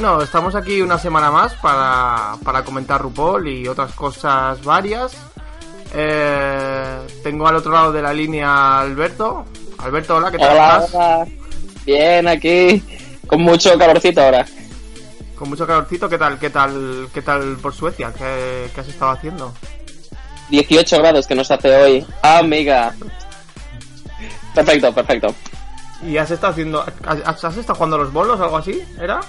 bueno, estamos aquí una semana más para, para comentar RuPaul y otras cosas varias. Eh, tengo al otro lado de la línea a Alberto. Alberto, hola, ¿qué tal Hola, estás? hola. Bien, aquí con mucho calorcito ahora. Con mucho calorcito, ¿qué tal? ¿Qué tal? ¿Qué tal por Suecia? ¿Qué, qué has estado haciendo? 18 grados que nos hace hoy. Amiga. Perfecto, perfecto. ¿Y has estado haciendo... ¿Has, has estado jugando a los bolos o algo así? ¿Era?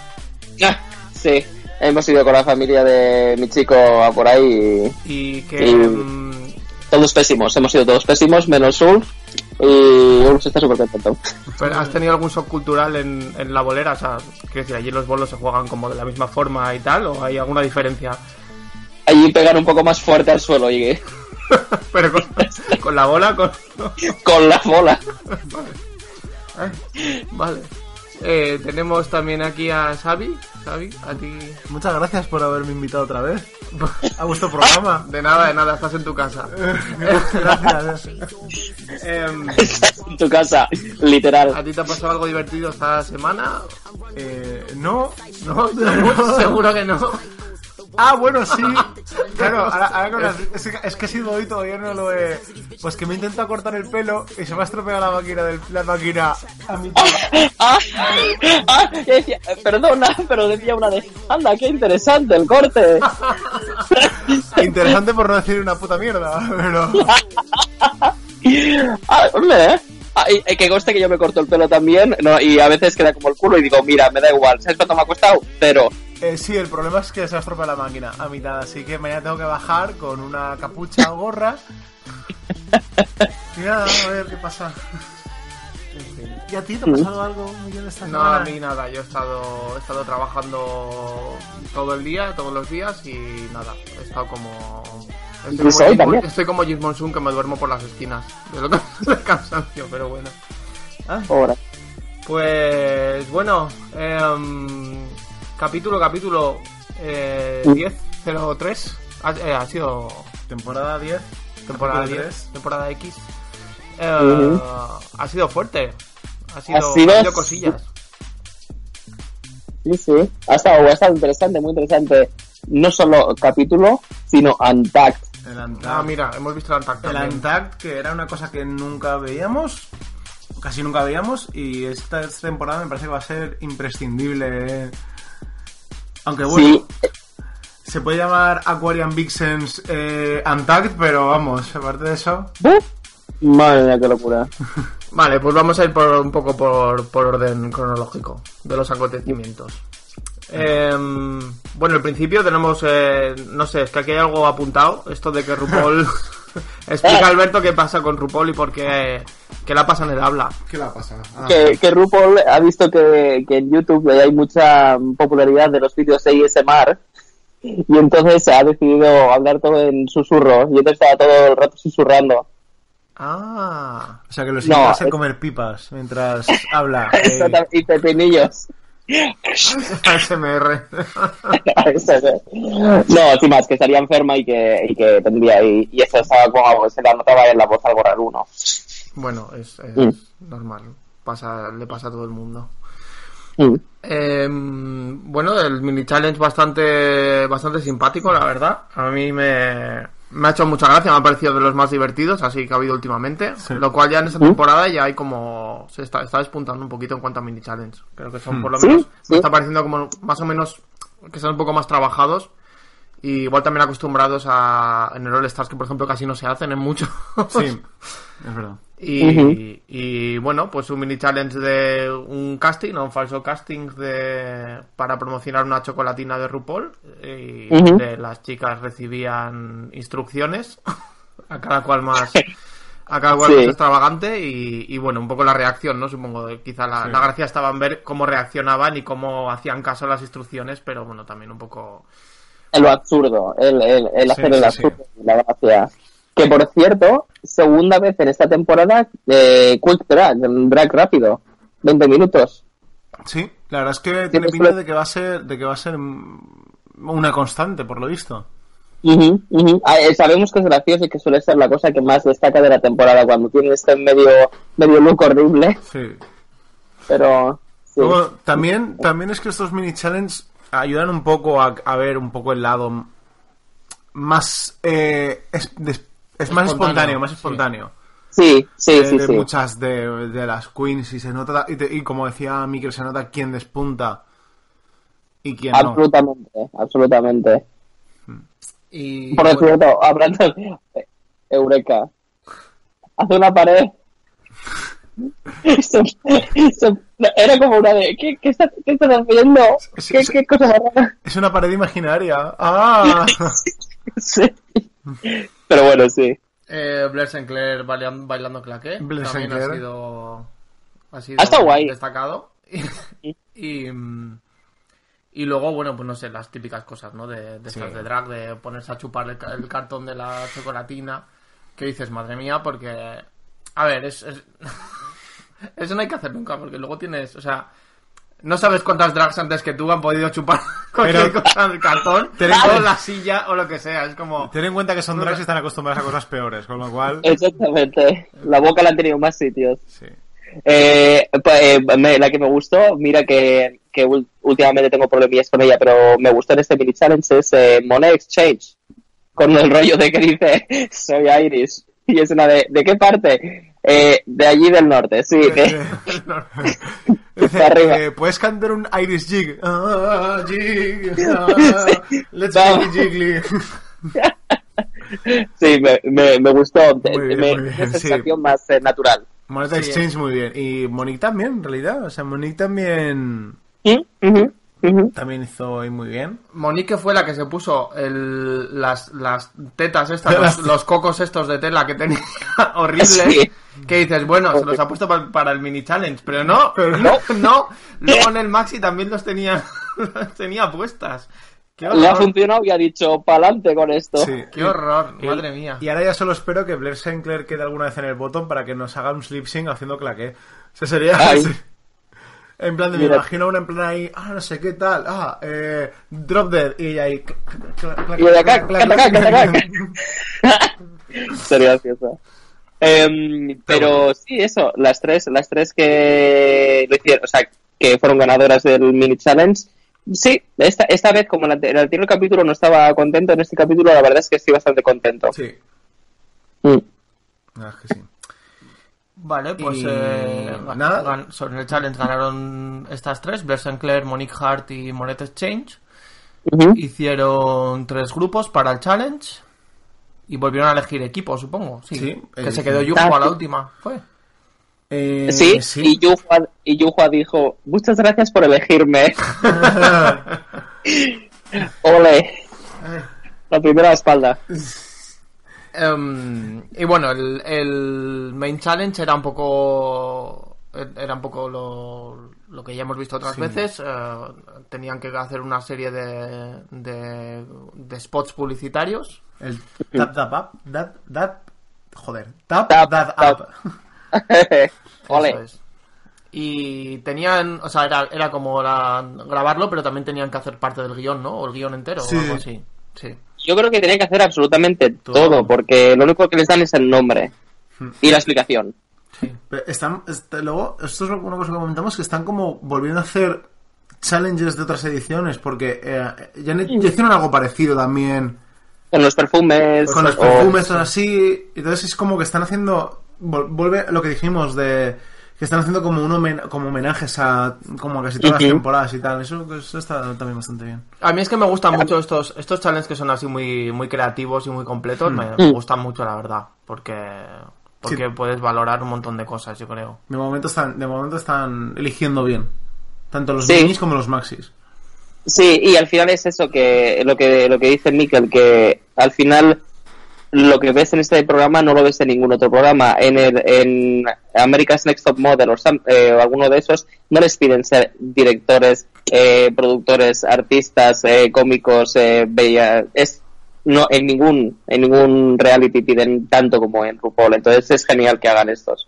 Ah, Sí, hemos ido con la familia de mi chico a por ahí y Y que... Todos pésimos. Hemos sido todos pésimos, menos Ulf. Y Ulf está súper contento. Pero, ¿Has tenido algún shock cultural en, en la bolera? O sea, quiero decir, allí los bolos se juegan como de la misma forma y tal, o hay alguna diferencia? Allí pegan un poco más fuerte al suelo y Pero con, con la bola, con... con la bola. Ay, vale. Eh, tenemos también aquí a Xavi. Xavi, a ti... Muchas gracias por haberme invitado otra vez a vuestro programa. De nada, de nada, estás en tu casa. Gracias. Em, en tu casa, literal. ¿A ti te ha pasado algo divertido esta semana? Eh, no, ¿No? ¿Seguro, seguro que no. Ah, bueno, sí. Claro, ahora, ahora con las- es, que, es que he sido hoy todavía no lo he. Pues que me intenta cortar el pelo y se me ha estropeado la máquina del, la máquina a mitad. Ah, ah, decía, perdona, pero decía una de, anda, qué interesante el corte. Interesante por no decir una puta mierda, pero. Ah, hombre, ¿eh? Ah, y, y que conste que yo me corto el pelo también, no, y a veces queda como el culo y digo, mira, me da igual, ¿sabes cuánto me ha costado? Pero, Eh, sí, el problema es que se ha estropeado la máquina a mitad, así que mañana tengo que bajar con una capucha o gorra. Y nada, a ver qué pasa. ¿Y a ti te ha pasado algo muy bien esta No, semana? a mí nada, yo he estado, he estado trabajando todo el día, todos los días y nada, he estado como... Estoy como, hoy Jim, también. estoy como Jim Monsoon que me duermo por las esquinas. De lo que de cansancio, pero bueno. ahora. Pues bueno, em, capítulo, capítulo eh, Mm. 10.03. Ha, eh, ha sido Temporada 10. temporada capítulo 10, 3. temporada X. Eh, Ujú. Ha sido fuerte. Ha sido, Ha sido- ha sido cosillas. Sí, sí, ha estado, ha estado interesante, muy interesante. No solo capítulo, sino Untact. El. Ah, mira, hemos visto el Antac El también. Antac, que era una cosa que nunca veíamos. Casi nunca veíamos. Y esta, temporada me parece que va a ser imprescindible. eh. Aunque bueno, Sí, se puede llamar Aquarian Vixens eh, Untagged, pero vamos, aparte de eso. ¡Buf! Madre mía, qué locura. Vale, pues vamos a ir por, un poco por, por orden cronológico de los acontecimientos. Em, bueno, al principio tenemos, eh, no sé, es que aquí hay algo apuntado, esto de que RuPaul Explica Alberto qué pasa con RuPaul y por qué, qué la pasa en el habla. ¿Qué le pasa? Ah, que, que RuPaul ha visto que, que en YouTube hay mucha popularidad de los vídeos ASMR y entonces ha decidido hablar todo en susurro y entonces estaba todo el rato susurrando. Ah. O sea, que los No, a es- comer pipas mientras habla. Ey. Exactamente, y pepinillos. ASMR. no, sin más, que estaría enferma y que, y que tendría, y, y eso estaba como, se le notaba en la voz algo raro uno. Bueno, es, es Mm. normal. Pasa, le pasa a todo el mundo. Mm. Eh, bueno, el mini challenge bastante, bastante simpático, la verdad. A mí me, me ha hecho mucha gracia, me ha parecido de los más divertidos, así que ha habido últimamente. Sí. Lo cual ya en esta ¿Mm? temporada ya hay como, se está, está despuntando un poquito en cuanto a mini challenge. Creo que son por lo Sí, menos, sí. me está pareciendo como más o menos que son un poco más trabajados. Y igual también acostumbrados a, en el All Stars que por ejemplo casi no se hacen en mucho. Sí, es verdad. Y, y, bueno, pues un mini challenge de un casting, o un falso casting de para promocionar una chocolatina de RuPaul. Y Ujú. donde las chicas recibían instrucciones, a cada cual más, a cada cual Sí. más extravagante. Y, y bueno, un poco la reacción, ¿no? Supongo, quizá la, Sí. la gracia estaba en ver cómo reaccionaban y cómo hacían caso a las instrucciones, pero bueno, también un poco. En lo absurdo, el, el, el Sí, hacer sí, el sí. absurdo, la gracia. Que por cierto, segunda vez en esta temporada, eh, Quick Drag, un drag rápido, 20 minutos. Sí, la verdad es que tiene pinta de que va a ser, de que va a ser una constante, por lo visto. Ah, eh, sabemos que es gracioso y que suele ser la cosa que más destaca de la temporada cuando tiene este medio, medio look horrible, Sí. pero sí. Luego, también, también es que estos mini challenge ayudan un poco a, a ver un poco el lado más eh, es, des- es más Espontáneo, espontáneo, más espontáneo. Sí, sí, de, sí, de sí. muchas de, de las queens y se nota y, te- y como decía Mikel se nota quién despunta y quién no. Absolutamente, absolutamente. Y, Por bueno, cierto, hablando de Eureka, hace una pared. Se- se- era como una de. ¿Qué, qué, estás, qué estás haciendo? ¿Qué, sí. qué cosa rara? Es una pared imaginaria. Ah. Sí. Pero bueno, sí. Eh, Blair Sinclair bailan- bailando claqué. Blair también Sinclair. ha sido, ha sido guay. destacado. y, mm, y luego, bueno, pues no sé, las típicas cosas, ¿no? De, de estas de drag, de ponerse a chupar el, ca- el cartón de la chocolatina. Que dices, madre mía, porque. A ver, es. es- Eso no hay que hacer nunca, porque luego tienes. O sea. No sabes cuántas drags antes que tú han podido chupar cualquier Pero- cosa del cartón, o la silla, o lo que sea. Es como. Ten en cuenta que son drags y están acostumbrados a cosas peores, con lo cual. Exactamente. La boca la han tenido más sitios. Sí. Eh, pa- eh, me- la que me gustó, mira que, que últimamente tengo problemillas con ella, pero me gustó en este mini challenge es eh, Money Exchange. Con el rollo de que dice, soy Iris. Y es una de, ¿de qué parte? Eh, de allí del norte, sí. Dice, Arriba. eh, ¿Puedes cantar un Irish jig? Ah, jig, ah, let's Vamos. make it jiggly. sí, me, me, me gustó. Muy bien, me, muy bien, una sí. sensación más eh, natural. Moneta Sí, Exchange muy bien. Y Monique también, en realidad. O sea, Monique también, ¿Mm? También hizo ahí muy bien. Monique fue la que se puso el, las, las tetas estas, los, los cocos estos de tela que tenía horrible. Sí. Que dices, bueno, se los ha puesto pa- para, el mini challenge, pero no, no, no. Luego en el maxi también los tenía, los tenía puestas. Le ha horror, funcionado y ha dicho, pa'lante con esto. Sí. qué horror, Y- madre mía. Y ahora ya solo espero que Blair Sinclair quede alguna vez en el botón para que nos haga un slip sync haciendo claqué. O sea, sería Ay. En plan de, me Mira. imagino una en plan ahí, ah, no sé qué tal, ah, eh, drop dead, y ahí, cl- cl- cl- Y de acá, cl- cl- cl-. Sería gracioso. Em, pero sí, eso, las tres, las tres que lo hicieron, o sea, que fueron ganadoras del mini challenge. Sí, esta, esta vez, como en el- en el anterior capítulo no estaba contento, en este capítulo la verdad es que estoy bastante contento. Sí, Mm. la verdad es que sí. Vale, pues Y eh, nada. gan- sobre el challenge ganaron estas tres, Blair Sinclair, Monique Hart y Monette Exchange. Hicieron tres grupos para el challenge y volvieron a elegir equipo, supongo. Sí, Sí, que eh, se quedó. Yujo a la última, fue. Eh, Sí, y Yuhua, y Yuhua dijo, muchas gracias por elegirme. Ole. La primera espalda. Em, y bueno, el, el main challenge era un poco era un poco lo, lo que ya hemos visto otras Sí. veces. eh, tenían que hacer una serie de, de, de spots publicitarios. El tap tap up, that, that, joder, tap, Tap, that tap. up. Ole. Eso es. Y tenían, o sea, era, era como la- grabarlo, pero también tenían que hacer parte del guion, ¿no? O el guion entero Sí. o algo así. Sí. Yo creo que tienen que hacer absolutamente Todo. todo, porque lo único que les dan es el nombre y la explicación. Pero Están, este, luego, esto es lo- una cosa que comentamos, que están como volviendo a hacer challenges de otras ediciones, porque eh, ya, hicieron algo parecido también Con los perfumes. con los o- perfumes, todo así. Entonces es como que están haciendo, vuelve lo que dijimos de que están haciendo como un homen- como homenajes a como a casi todas las temporadas y tal. Eso, eso está también bastante bien. A mí es que me gustan mucho estos, estos challenges que son así muy, muy creativos y muy completos. Me, me gustan mucho, la verdad. Porque, porque Sí. puedes valorar un montón de cosas, yo creo. De momento están, de momento están eligiendo bien. Tanto los Sí. minis como los maxis. Sí, y al final es eso que lo que lo que dice Mikel, que al final lo que ves en este programa no lo ves en ningún otro programa. En el en America's Next Top Model o, some- eh, o alguno de esos no les piden ser directores, eh, productores, artistas, eh, cómicos, eh, bella- es no en ningún en ningún reality piden tanto como en RuPaul. Entonces es genial que hagan estos.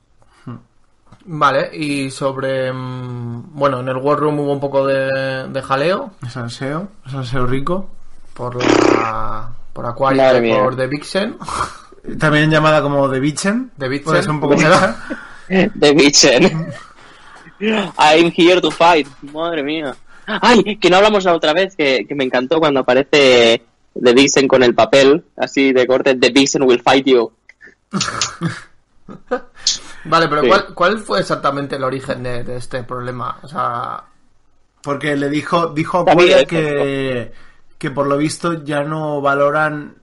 Vale, y sobre... mm, Bueno, en el War Room hubo un poco de, de jaleo Salseo, salseo rico. por la... Por Aquaria Madre y mía. por The Vixen. También llamada como The Bitchen. The. Puede ser un poco. The Bitchen. I'm here to fight. Madre mía. Ay, que no hablamos la otra vez, que, que me encantó cuando aparece The Vixen con el papel, así de corte, The Vixen will fight you. Vale, pero Sí. ¿cuál, ¿cuál fue exactamente el origen de, de este problema? O sea... Porque le dijo, dijo a es que, que por lo visto ya no valoran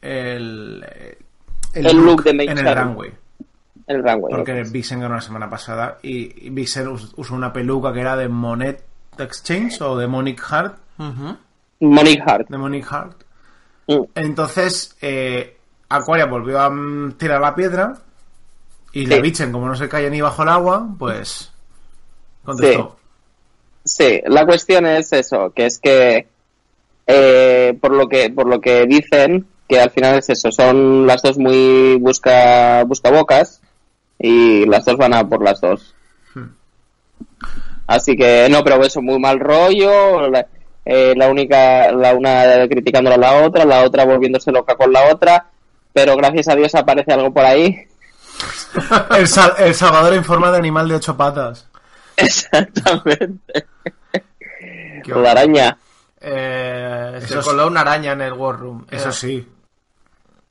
el, El look de en el runway. El runway. Porque Vixen ganó la semana pasada y, Vixen us- usó una peluca que era de Monet Exchange o de Monique Hart. ujú. Monique Hart. De Monique Hart. Mm. Entonces, eh, Aquaria volvió a mm, tirar la piedra y la Sí. Vixen, como no se cae ni bajo el agua, pues contestó. Sí, la cuestión es eso, que es que eh, por lo que por lo que dicen que al final es eso, son las dos muy busca buscabocas y las dos van a por las dos. Así que no, pero eso muy mal rollo, la, eh, la única la una criticándola a la otra, la otra volviéndose loca con la otra, pero gracias a Dios aparece algo por ahí. El, Sal- el Salvador en forma de animal de ocho patas. Exactamente. La araña. Eh, se es- coló una araña en el War Room. Eso Eh, sí.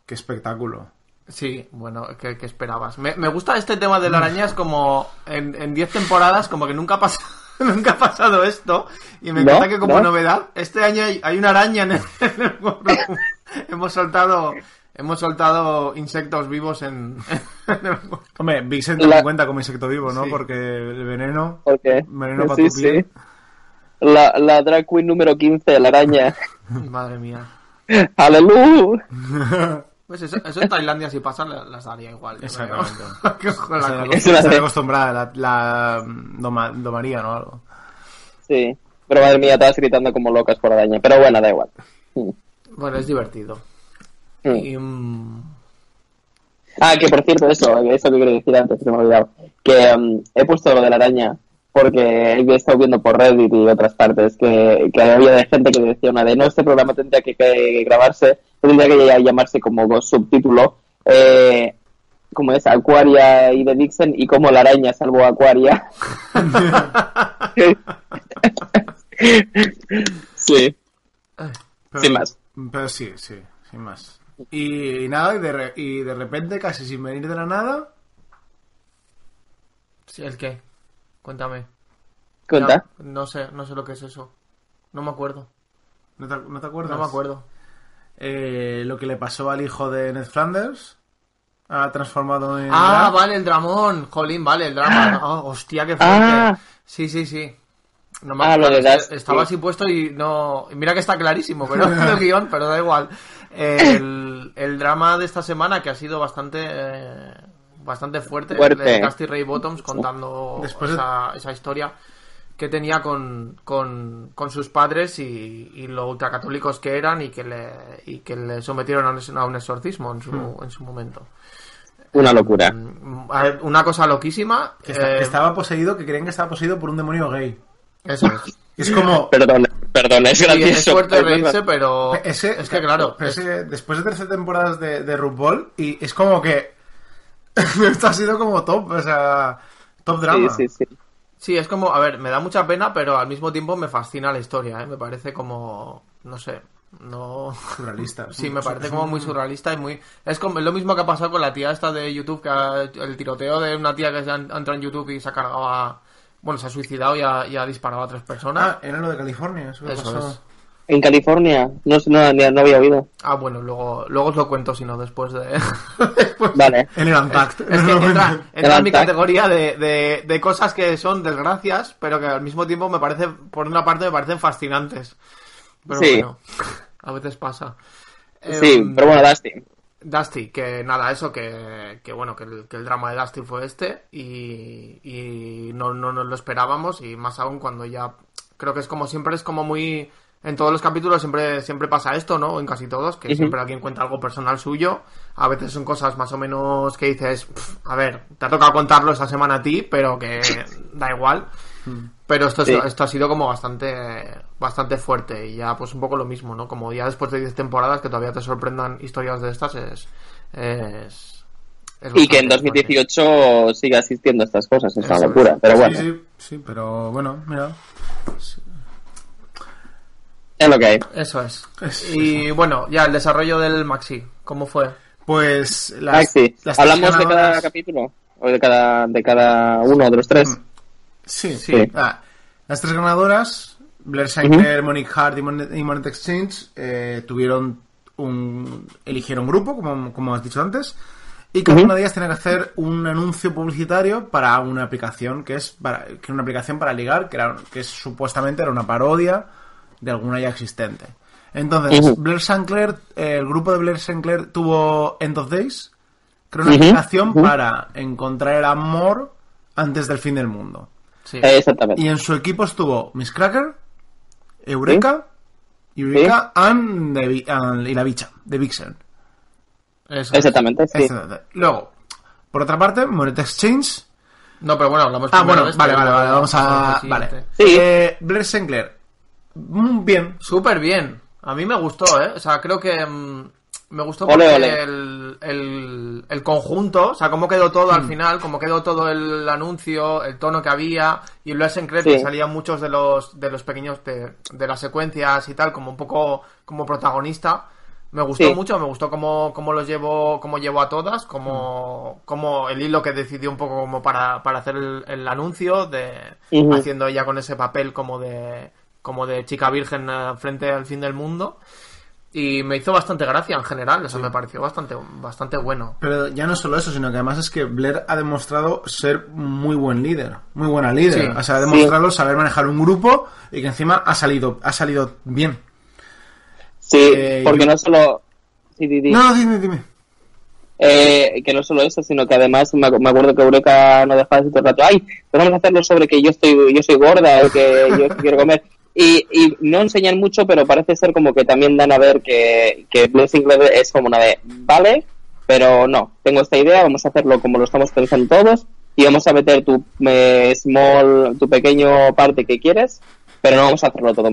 Qué espectáculo. Sí, bueno, ¿qué, qué esperabas? Me, me gusta este tema de la araña, es como en en 10 temporadas, como que nunca ha, pasado, nunca ha pasado esto. Y me ¿No? encanta que como ¿No? novedad, este año hay, hay una araña en el, en el War Room. hemos soltado hemos soltado insectos vivos en, en el War Room. Hombre, Vixen La- cuenta como insecto vivo, ¿no? Sí. Porque el veneno. Porque, Veneno para sí, tu piel. sí. La, la drag queen número 15, la araña. Madre mía. ¡Aleluya! Pues eso, eso en Tailandia si pasa la- las daría igual. Exactamente. Que ojo la Está cosa. Es acost- una está de- acostumbrada, la, la doma- domaría, ¿no? Algo. Sí. Pero madre mía, todas gritando como locas por araña. Pero bueno, da igual. Bueno, es divertido. Mm. Y, mm, Ah, que por cierto, eso, eso que quería decir antes, que me he olvidado. Que mm, he puesto lo de la araña porque he estado viendo por Reddit y otras partes que, que había de gente que decía una de no, este programa tendría que, que grabarse, tendría que llamarse como subtítulo, eh, como es Aquaria y de Dixon y como la araña salvó a Aquaria. sí, Pero- sin más. Pero sí, sí, sin más. Y, nada, y de, re- y de repente, casi sin venir de la nada, sí, ¿el qué? Cuéntame. Cuenta. No, no sé, no sé lo que es eso. No me acuerdo. ¿no te, no te acuerdas? No me acuerdo. Eh, lo que le pasó al hijo de Ned Flanders, ha transformado en... Ah, drag. vale, el dramón. Jolín, vale, el drama. Ah, hostia, qué fuerte. Ah. Sí, sí, sí. No me Ah, lo de. Estaba así puesto y no. y Mira que está clarísimo, pero el guion, pero da igual. el, el drama de esta semana que ha sido bastante eh, bastante fuerte, Fuerte. de Dusty Ray Bottoms contando Después de- esa, esa historia que tenía con, con, con sus padres y, y lo ultracatólicos que eran y que le, y que le sometieron a un, a un exorcismo en su, Hmm. en su momento. Una locura. Mm, a ver, Una cosa loquísima. Que está- eh, que estaba poseído, que creen que estaba poseído por un demonio gay. Eso es. Es como... Perdón, perdón, es Sí, gracioso. es fuerte reírse, pero Ese, es que claro, pero ese- después de 13 temporadas de, de RuPaul, y es como que. Esto ha sido como top, o sea. Top drama. Sí, sí, sí. Sí, es como, a ver, me da mucha pena, pero al mismo tiempo me fascina la historia, ¿eh? Me parece como, no sé, no... Surrealista. Sí, me parece como muy surrealista y muy... Es como es lo mismo que ha pasado con la tía esta de YouTube, que ha- el tiroteo de una tía que se ha entrado en YouTube y se ha cargado a... Bueno, se ha suicidado y ha, y ha disparado a tres personas. Ah, era lo de California, eso, Eso pasó. es. En California, no, sé, no, ni- no había oído. Ah, bueno, luego, luego os lo cuento, si no, después de... después Vale. En el Untact. Es que entra, entra en mi categoría de, de, de cosas que son desgracias, pero que al mismo tiempo me parece, por una parte me parecen fascinantes. Pero Sí. bueno, a veces pasa. Sí, Em, pero bueno, Dusty. Dusty, que nada, eso, que, que bueno, que el, que el drama de Dusty fue este y, y no, no nos lo esperábamos y más aún cuando ya, creo que es como siempre, es como muy, en todos los capítulos siempre, siempre pasa esto, ¿no? En casi todos, que Ujú. siempre alguien cuenta algo personal suyo, a veces son cosas más o menos que dices, "Pf, a ver, te ha tocado contarlo esta semana a ti, pero que da igual. Pero esto, es- Sí. esto ha sido como bastante bastante fuerte y ya pues un poco lo mismo, ¿no? Como ya después de 10 temporadas que todavía te sorprendan historias de estas es... es, es Y que en bastante fuerte. 2018 siga asistiendo a estas cosas, es una locura. es. Pero bueno, Sí, sí, sí, pero bueno, mira. Es lo que hay. Eso es. Es- Y bueno, ya el desarrollo del Maxi, ¿cómo fue? Pues las, Maxi, las ¿hablamos de cada capítulo? ¿O de cada, de cada uno de los tres? Sí, Sí. Ah, las tres ganadoras, Blair Sinclair, Monique Hart y Monet, y Monet Exchange, eh, tuvieron un. eligieron grupo, como, como has dicho antes, y cada una de ellas tenía que hacer un anuncio publicitario para una aplicación que es para, que era una aplicación para ligar, que, era, que supuestamente era una parodia de alguna ya existente. Entonces. Blair Sinclair, eh, el grupo de Blair Sinclair tuvo End of Days, que era una aplicación para encontrar el amor antes del fin del mundo. Sí. Eh, exactamente. Y en su equipo estuvo Miss Cracker, Eureka, Eureka and the Vi- and- y la bicha, de Vixen. Eso es. Exactamente, sí. Etcétera. Luego, por otra parte, Monet Exchange. No, pero bueno, hablamos Ah, bueno, este, vale, vale, vale, vamos a. al Vale. Sí. Eh, Blair Sinclair. Mm, Bien. Súper bien. A mí me gustó, ¿eh? O sea, creo que mm, me gustó Ole, porque ole. El, el, el conjunto, o sea, cómo quedó todo Mm. al final, cómo quedó todo el anuncio, el tono que había, y en Sí. que salían muchos de los, de los pequeños, de, de las secuencias y tal, como un poco como protagonista. Me gustó Sí. mucho, me gustó cómo, cómo los llevó, cómo llevó a todas, cómo, cómo el hilo que decidió un poco como para, para hacer el, el anuncio, de haciendo ella con ese papel como de, como de chica virgen eh, frente al fin del mundo. Y me hizo bastante gracia en general, o sea, me pareció bastante, bastante bueno. Pero ya no solo eso, sino que además es que Blair ha demostrado ser muy buen líder. Muy buena líder. Sí. O sea, ha demostrado saber manejar un grupo y que encima ha salido, ha salido bien. Sí, Eh, porque no solo... Sí, di, di. No, dime, dime. Eh, que no solo eso, sino que además me, ac- me acuerdo que Eureka no dejaba de decir todo el rato, ay, pero vamos a hacerlo sobre que yo estoy, yo soy gorda o que yo quiero comer. Y, y no enseñan mucho, pero parece ser como que también dan a ver que, que Blair Sinclair es como una de, vale, pero no, tengo esta idea, vamos a hacerlo como lo estamos pensando todos y vamos a meter tu eh, small, tu pequeño parte que quieres, pero no vamos a hacerlo todo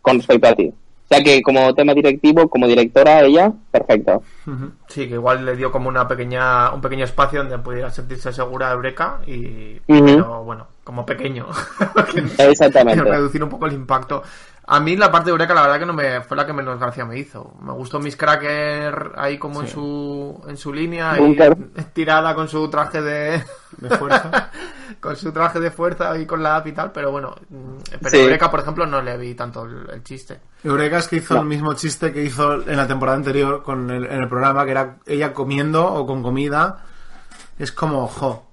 con respecto a ti. Sea que como tema directivo, como directora ella, perfecto. Sí, que igual le dio como una pequeña, un pequeño espacio donde pudiera sentirse segura Eureka y, pero bueno, como pequeño. Exactamente. reducir un poco el impacto. A mí la parte de Eureka la verdad que no me fue la que menos gracia me hizo. Me gustó Miss Cracker ahí como en su en su línea y tirada con su traje de De fuerza. con su traje de fuerza y con la app y tal, pero bueno, mm, pero Sí. Eureka por ejemplo no le vi tanto el, el chiste. Eureka es que hizo No. el mismo chiste que hizo en la temporada anterior con el, en el programa, que era ella comiendo o con comida. Es como, jo.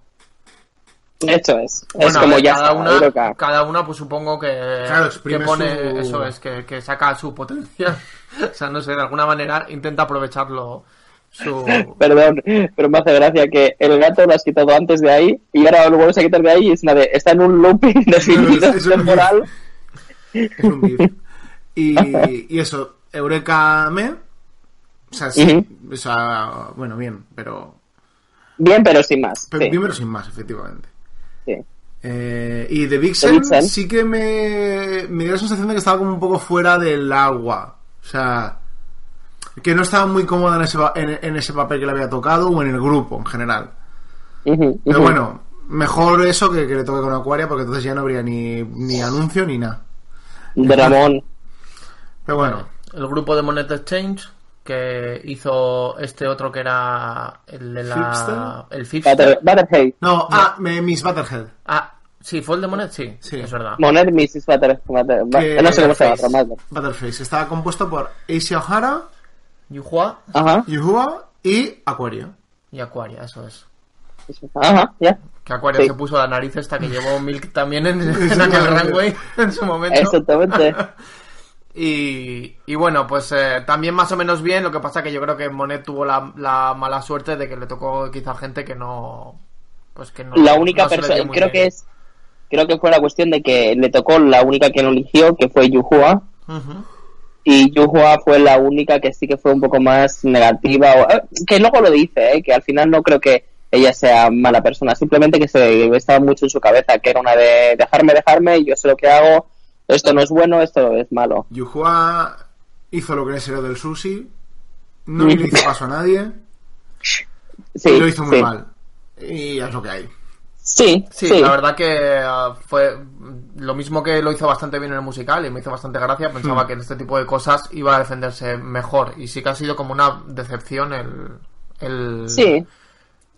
Eso es. es Bueno, a como ver, ya cada está, una, cada una, pues supongo que, Claro, que pone, su- eso es, que, que saca su potencial. o sea, no sé, de alguna manera intenta aprovecharlo su... Perdón, pero me hace gracia que el gato lo has quitado antes de ahí y ahora lo vuelves a quitar de ahí y es una de, está en un loop indefinido Es un temporal. Es un beef. Y, y eso, Eureka me. O sea, sí. O sea, bueno, bien, pero. Bien, pero sin más. pero sí, Bien, pero sin más, efectivamente. Sí. Eh, y de The Vixen Vixen. sí que me, me dio la sensación de que estaba como un poco fuera del agua. O sea, que no estaba muy cómoda en ese, en, en ese papel que le había tocado o en el grupo en general. Pero bueno, mejor eso que que le toque con Aquaria porque entonces ya no habría ni, ni anuncio ni nada. Dramón. Pero bueno, El grupo de Monet Exchange que hizo este otro que era el de la... El Butter, Fipster. Butterhead. no, ah, me- Miss Butterhead. Ah, sí, fue el de Monet, sí, Sí. es verdad. Monet Mrs. Butter, Butter- Que- no sé cómo se llama, Butterface. pero más. Butterface. Estaba compuesto por Asia O'Hara, Yuhua Ajá, Yuhua y Aquaria. y Aquaria, eso es. ajá, ya. Que Aquaria Sí. se puso la nariz esta que llevó Milk también en, en aquel runway en su momento. Exactamente. Y, y bueno, pues eh, también más o menos bien, lo que pasa que yo creo que Monet tuvo la, la mala suerte de que le tocó quizá gente que no... Pues que no La única no persona, creo bien. que es, creo que fue la cuestión de que le tocó la única que no eligió, que fue Yuhua, y Yuhua fue la única que sí que fue un poco más negativa, o- eh, que luego lo dice, eh, que al final no creo que ella sea mala persona, simplemente que se estaba mucho en su cabeza, que era una de dejarme, dejarme, yo sé lo que hago, esto no es bueno, esto es malo. Yuhua hizo lo que le salió del sushi, no le hizo paso a nadie Sí, y lo hizo muy sí. mal. Y es lo que hay. Sí, Sí, sí. la verdad que ah, fue lo mismo que lo hizo bastante bien en el musical y me hizo bastante gracia. Pensaba Hmm. que en este tipo de cosas iba a defenderse mejor. Y sí que ha sido como una decepción el. el Sí.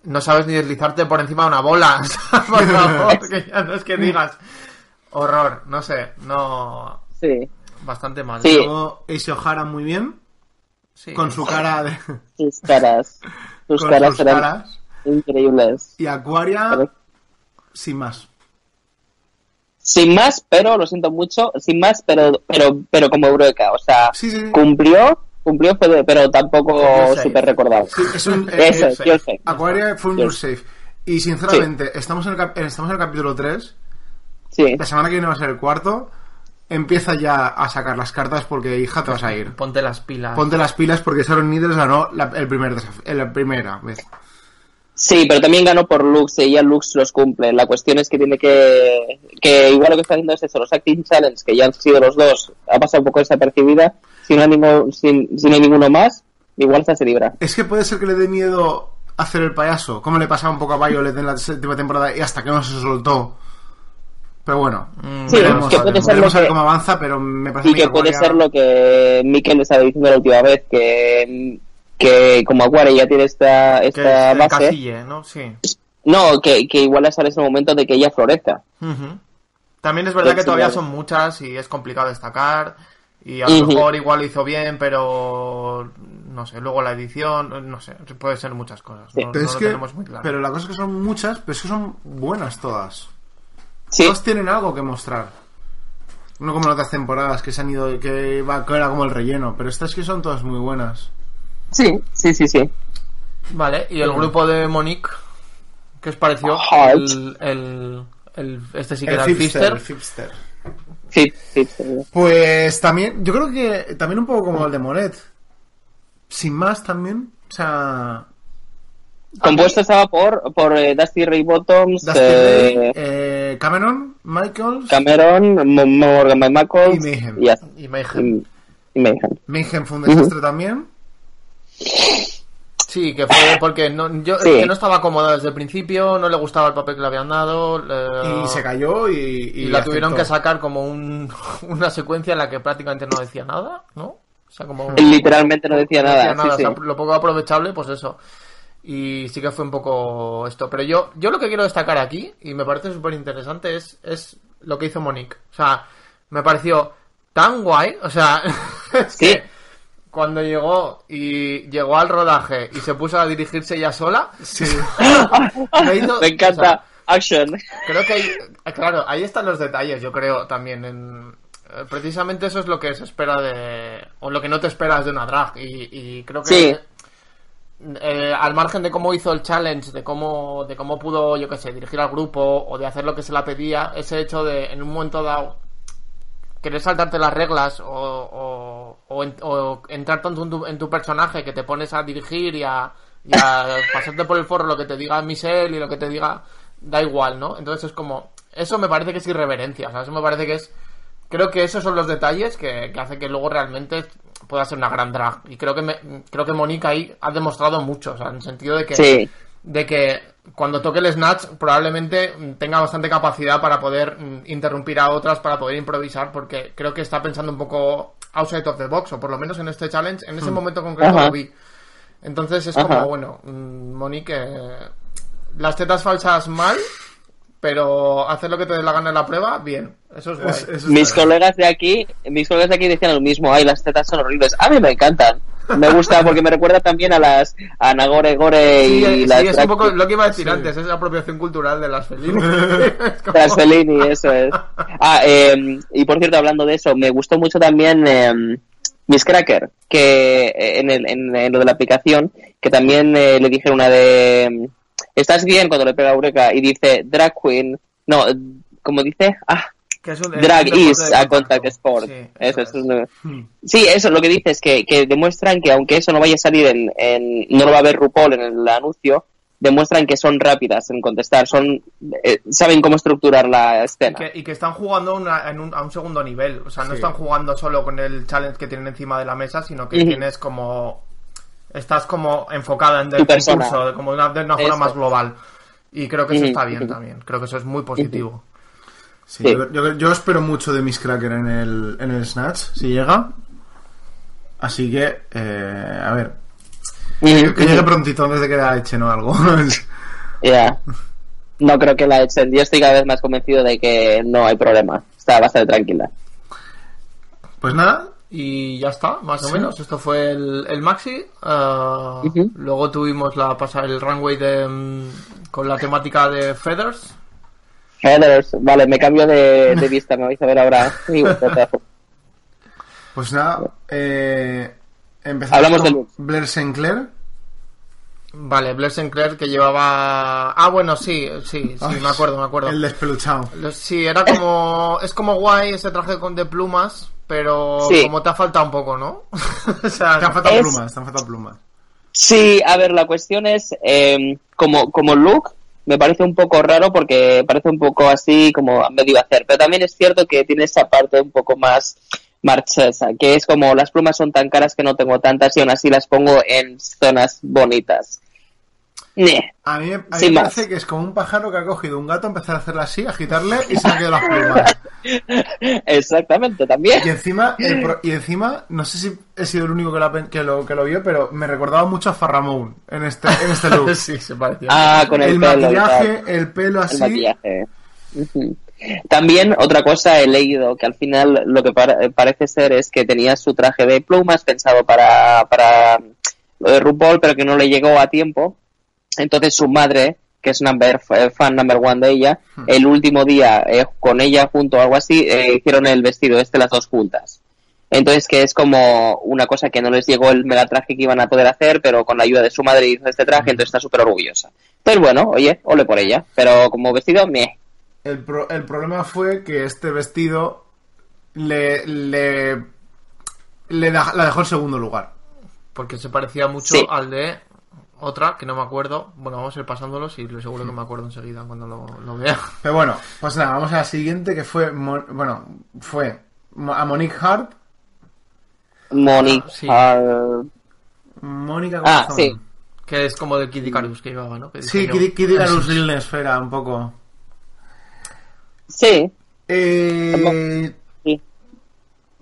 No sabes ni deslizarte por encima de una bola. por favor, que ya no es que digas. Horror, no sé, no. Sí, Bastante mal. Sí. Luego O'Hara muy bien, Sí. con su cara de... sus caras, sus con caras sus eran caras. increíbles. Y Aquaria, Pero- sin más. Sin más, pero lo siento mucho, sin más, pero pero pero como Eureka, o sea, Sí, sí, sí. cumplió, cumplió, pero, pero tampoco safe. súper recordado. Sí, es un... eh, Eso eh, es, yo sé. Aquaria fue un safe. Y sinceramente, estamos, en el estamos en el capítulo 3. Sí, La semana que viene va a ser el cuarto. Empieza ya a sacar las cartas porque, hija, te vas a ir. Ponte las pilas. Ponte las pilas porque Sharon Needles ganó la, el primer eh, la primera vez. sí, pero también ganó por Lux y ella Lux los cumple. La cuestión es que tiene que, que igual lo que está haciendo es eso, los Acting Challenge, que ya han sido los dos, ha pasado un poco desapercibida, si no hay, ninguno, si, si no hay ninguno más, igual se libra. Es que puede ser que le dé miedo hacer el payaso, como le pasaba un poco a Violet en la séptima temporada y hasta que no se soltó. Pero bueno, Mm, Sí, veremos, que a ver, puede ser veremos lo a ver que- cómo avanza, pero me parece Y que puede ser lo que Mikel estaba diciendo la última vez, que, que como Aquaria ya tiene esta, que esta se base, ¿no? Sí. no, que, que igual es el momento de que ella florezca. También es verdad que todavía son muchas y es complicado destacar. Y a lo mejor igual lo hizo bien, pero no sé, luego la edición, no sé, puede ser muchas cosas. Sí. No, Pero, no es lo que, tenemos muy claro. pero la cosa es que son muchas, pero es que son buenas todas. Sí, Todas tienen algo que mostrar. No como en otras temporadas que se han ido, que, va, que era como el relleno, pero estas que son todas muy buenas. sí, sí, sí, sí. Vale, y el grupo de Monique, ¿qué os pareció? Hot. El, el, el- este sí que era el el Fipster. Sí, sí, sí. Pues también, yo creo que también un poco como el de Monet. Sin más también. O sea, Compuesto estaba por, por eh, Dusty Ray Bottoms, Dusty eh, Ray, eh, Cameron, Michaels Cameron, Mo- Morgan McMichael Y Mayhem. y, Y Mayhem. y- y Mayhem. Mayhem fue un desastre también. Sí, que fue porque no, yo, Sí. que no estaba cómoda desde el principio, no le gustaba el papel que le habían dado. le- Y se cayó y, la tuvieron que sacar como un, una secuencia en la que prácticamente no decía nada, ¿no? O sea, como... Literalmente no decía nada, sí, o sea, sí. lo poco aprovechable, pues eso. Y sí que fue un poco esto. Pero yo, yo lo que quiero destacar aquí, y me parece súper interesante, es, es lo que hizo Monique. O sea, me pareció tan guay. O sea, es Sí. que cuando llegó y llegó al rodaje y se puso a dirigirse ella sola, Sí. me, hizo- Me encanta. o sea, Action. Creo que hay, claro, ahí están los detalles, yo creo, también. En, eh, precisamente eso es lo que se espera de. o lo que no te esperas de una drag. Y, y creo que. Sí. Eh, al margen de cómo hizo el challenge, de cómo, de cómo pudo, yo qué sé, dirigir al grupo o de hacer lo que se la pedía, ese hecho de en un momento dado querer saltarte las reglas o, o, o en- o entrar tanto en tu, en tu personaje que te pones a dirigir y a, y a pasarte por el forro lo que te diga Michelle y lo que te diga, da igual, ¿no? Entonces es como, eso me parece que es irreverencia, o sea, eso me parece que es, creo que esos son los detalles que, que hace que luego realmente pueda ser una gran drag. Y creo que me, creo que Mónica ahí ha demostrado mucho, o sea, en el sentido de que Sí. de que cuando toque el snatch probablemente mm, tenga bastante capacidad para poder mm, interrumpir a otras, para poder improvisar, porque creo que está pensando un poco outside of the box, o por lo menos en este challenge, en ese momento concreto Ajá. lo vi. Entonces es Ajá. como, bueno, mm, Monique, eh, las tetas falsas mal, pero hacer lo que te dé la gana en la prueba, bien. Eso es guay. Es- eso Mis colegas de aquí, mis colegas de aquí decían lo mismo, ay, las tetas son horribles. A mí me encantan. Me gusta porque me recuerda también a las a Nagore Gore y Sí, las sí, es un poco lo que iba a decir Sí. antes, es la apropiación cultural de las como- las Fellini, eso es. Ah, eh, y por cierto, hablando de eso, me gustó mucho también eh, Miss Cracker, que eh, en, el, en, en lo de la aplicación, que también eh, le dije una de ¿Estás bien? cuando le pega a Eureka y dice Drag Queen, no, como dice, ah, que es un- es Drag un is de a contact sport. Sí, eso, eso eso es es. lo- Hmm. Sí, eso lo que dice es que, que demuestran que aunque eso no vaya a salir en, en- no lo va a ver RuPaul en el anuncio, demuestran que son rápidas en contestar, son eh, saben cómo estructurar la Y escena. que, y que están jugando una- en un- a un segundo nivel. O sea, no Sí. están jugando solo con el challenge que tienen encima de la mesa, sino que tienes como. Estás como enfocada en el concurso, de- como de una, de una forma Eso. más global. Y creo que eso está bien también. Creo que eso es muy positivo. Sí, Sí. Yo, yo- yo espero mucho de Miss Cracker en el, en el Snatch, si llega. Así que, eh, a ver, que llegue prontito antes de que la echen o algo. Ya. No creo que la echen. Yo estoy cada vez más convencido de que no hay problema. Está bastante tranquila. pues nada, Y ya está, más o menos. Esto fue el, el maxi. Ah. Luego tuvimos la pasar el runway de, mm, con la temática de Feathers. Heathers, vale, me cambio de, de vista, me vais a ver ahora. Pues nada, eh, empezamos Hablamos con look. Blair Sinclair. Vale, Blair Sinclair que llevaba. Ah, bueno, sí, sí, sí, Ay, me acuerdo, me acuerdo. El despeluchado. Sí, era como. Es como guay ese traje con de plumas, pero Sí. como te ha faltado un poco, ¿no? o sea, Te han faltado Es- plumas, te han faltado plumas. Sí, a ver, la cuestión es, eh, como, como look, me parece un poco raro porque parece un poco así como medio hacer, pero también es cierto que tiene esa parte un poco más marchesa, que es como las plumas son tan caras que no tengo tantas y aún así las pongo en zonas bonitas. A mí, a mí me más. parece que es como un pájaro que ha cogido un gato, empezar a hacerle así, agitarle y se han quedado las plumas. Exactamente, también. Y encima, el pro- y encima, no sé si he sido el único que lo, ha pen- que lo, que lo vio, pero me recordaba mucho a Farramón en este, en este look. sí, se parecía. Ah, con el, el pelo y maquillaje, el pelo el así. También otra cosa he leído que al final lo que par- parece ser es que tenía su traje de plumas pensado para, para lo de RuPaul, pero que no le llegó a tiempo. Entonces su madre, que es number, eh, fan number one de ella, el último día eh, con ella junto o algo así, eh, hicieron el vestido este las dos juntas. Entonces que es como una cosa que no les llegó el megatraje que iban a poder hacer, pero con la ayuda de su madre hizo este traje, entonces está súper orgullosa. Entonces bueno, oye, ole por ella, pero como vestido, meh. El, pro- el problema fue que este vestido le, le, le da- la dejó en segundo lugar. Porque se parecía mucho Sí. al de otra, que no me acuerdo. Bueno, vamos a ir pasándolos y lo seguro que me acuerdo enseguida cuando lo, lo vea. Pero bueno, pues nada, vamos a la siguiente que fue, Mon- bueno, fue a Monique Hart, Monique sí. Hart. Mónica Ah, sí. Que es como del Kid Icarus que llevaba, ¿no? Que Sí. Kid Kid Icarus Realness era un poco. Sí, Eh, sí.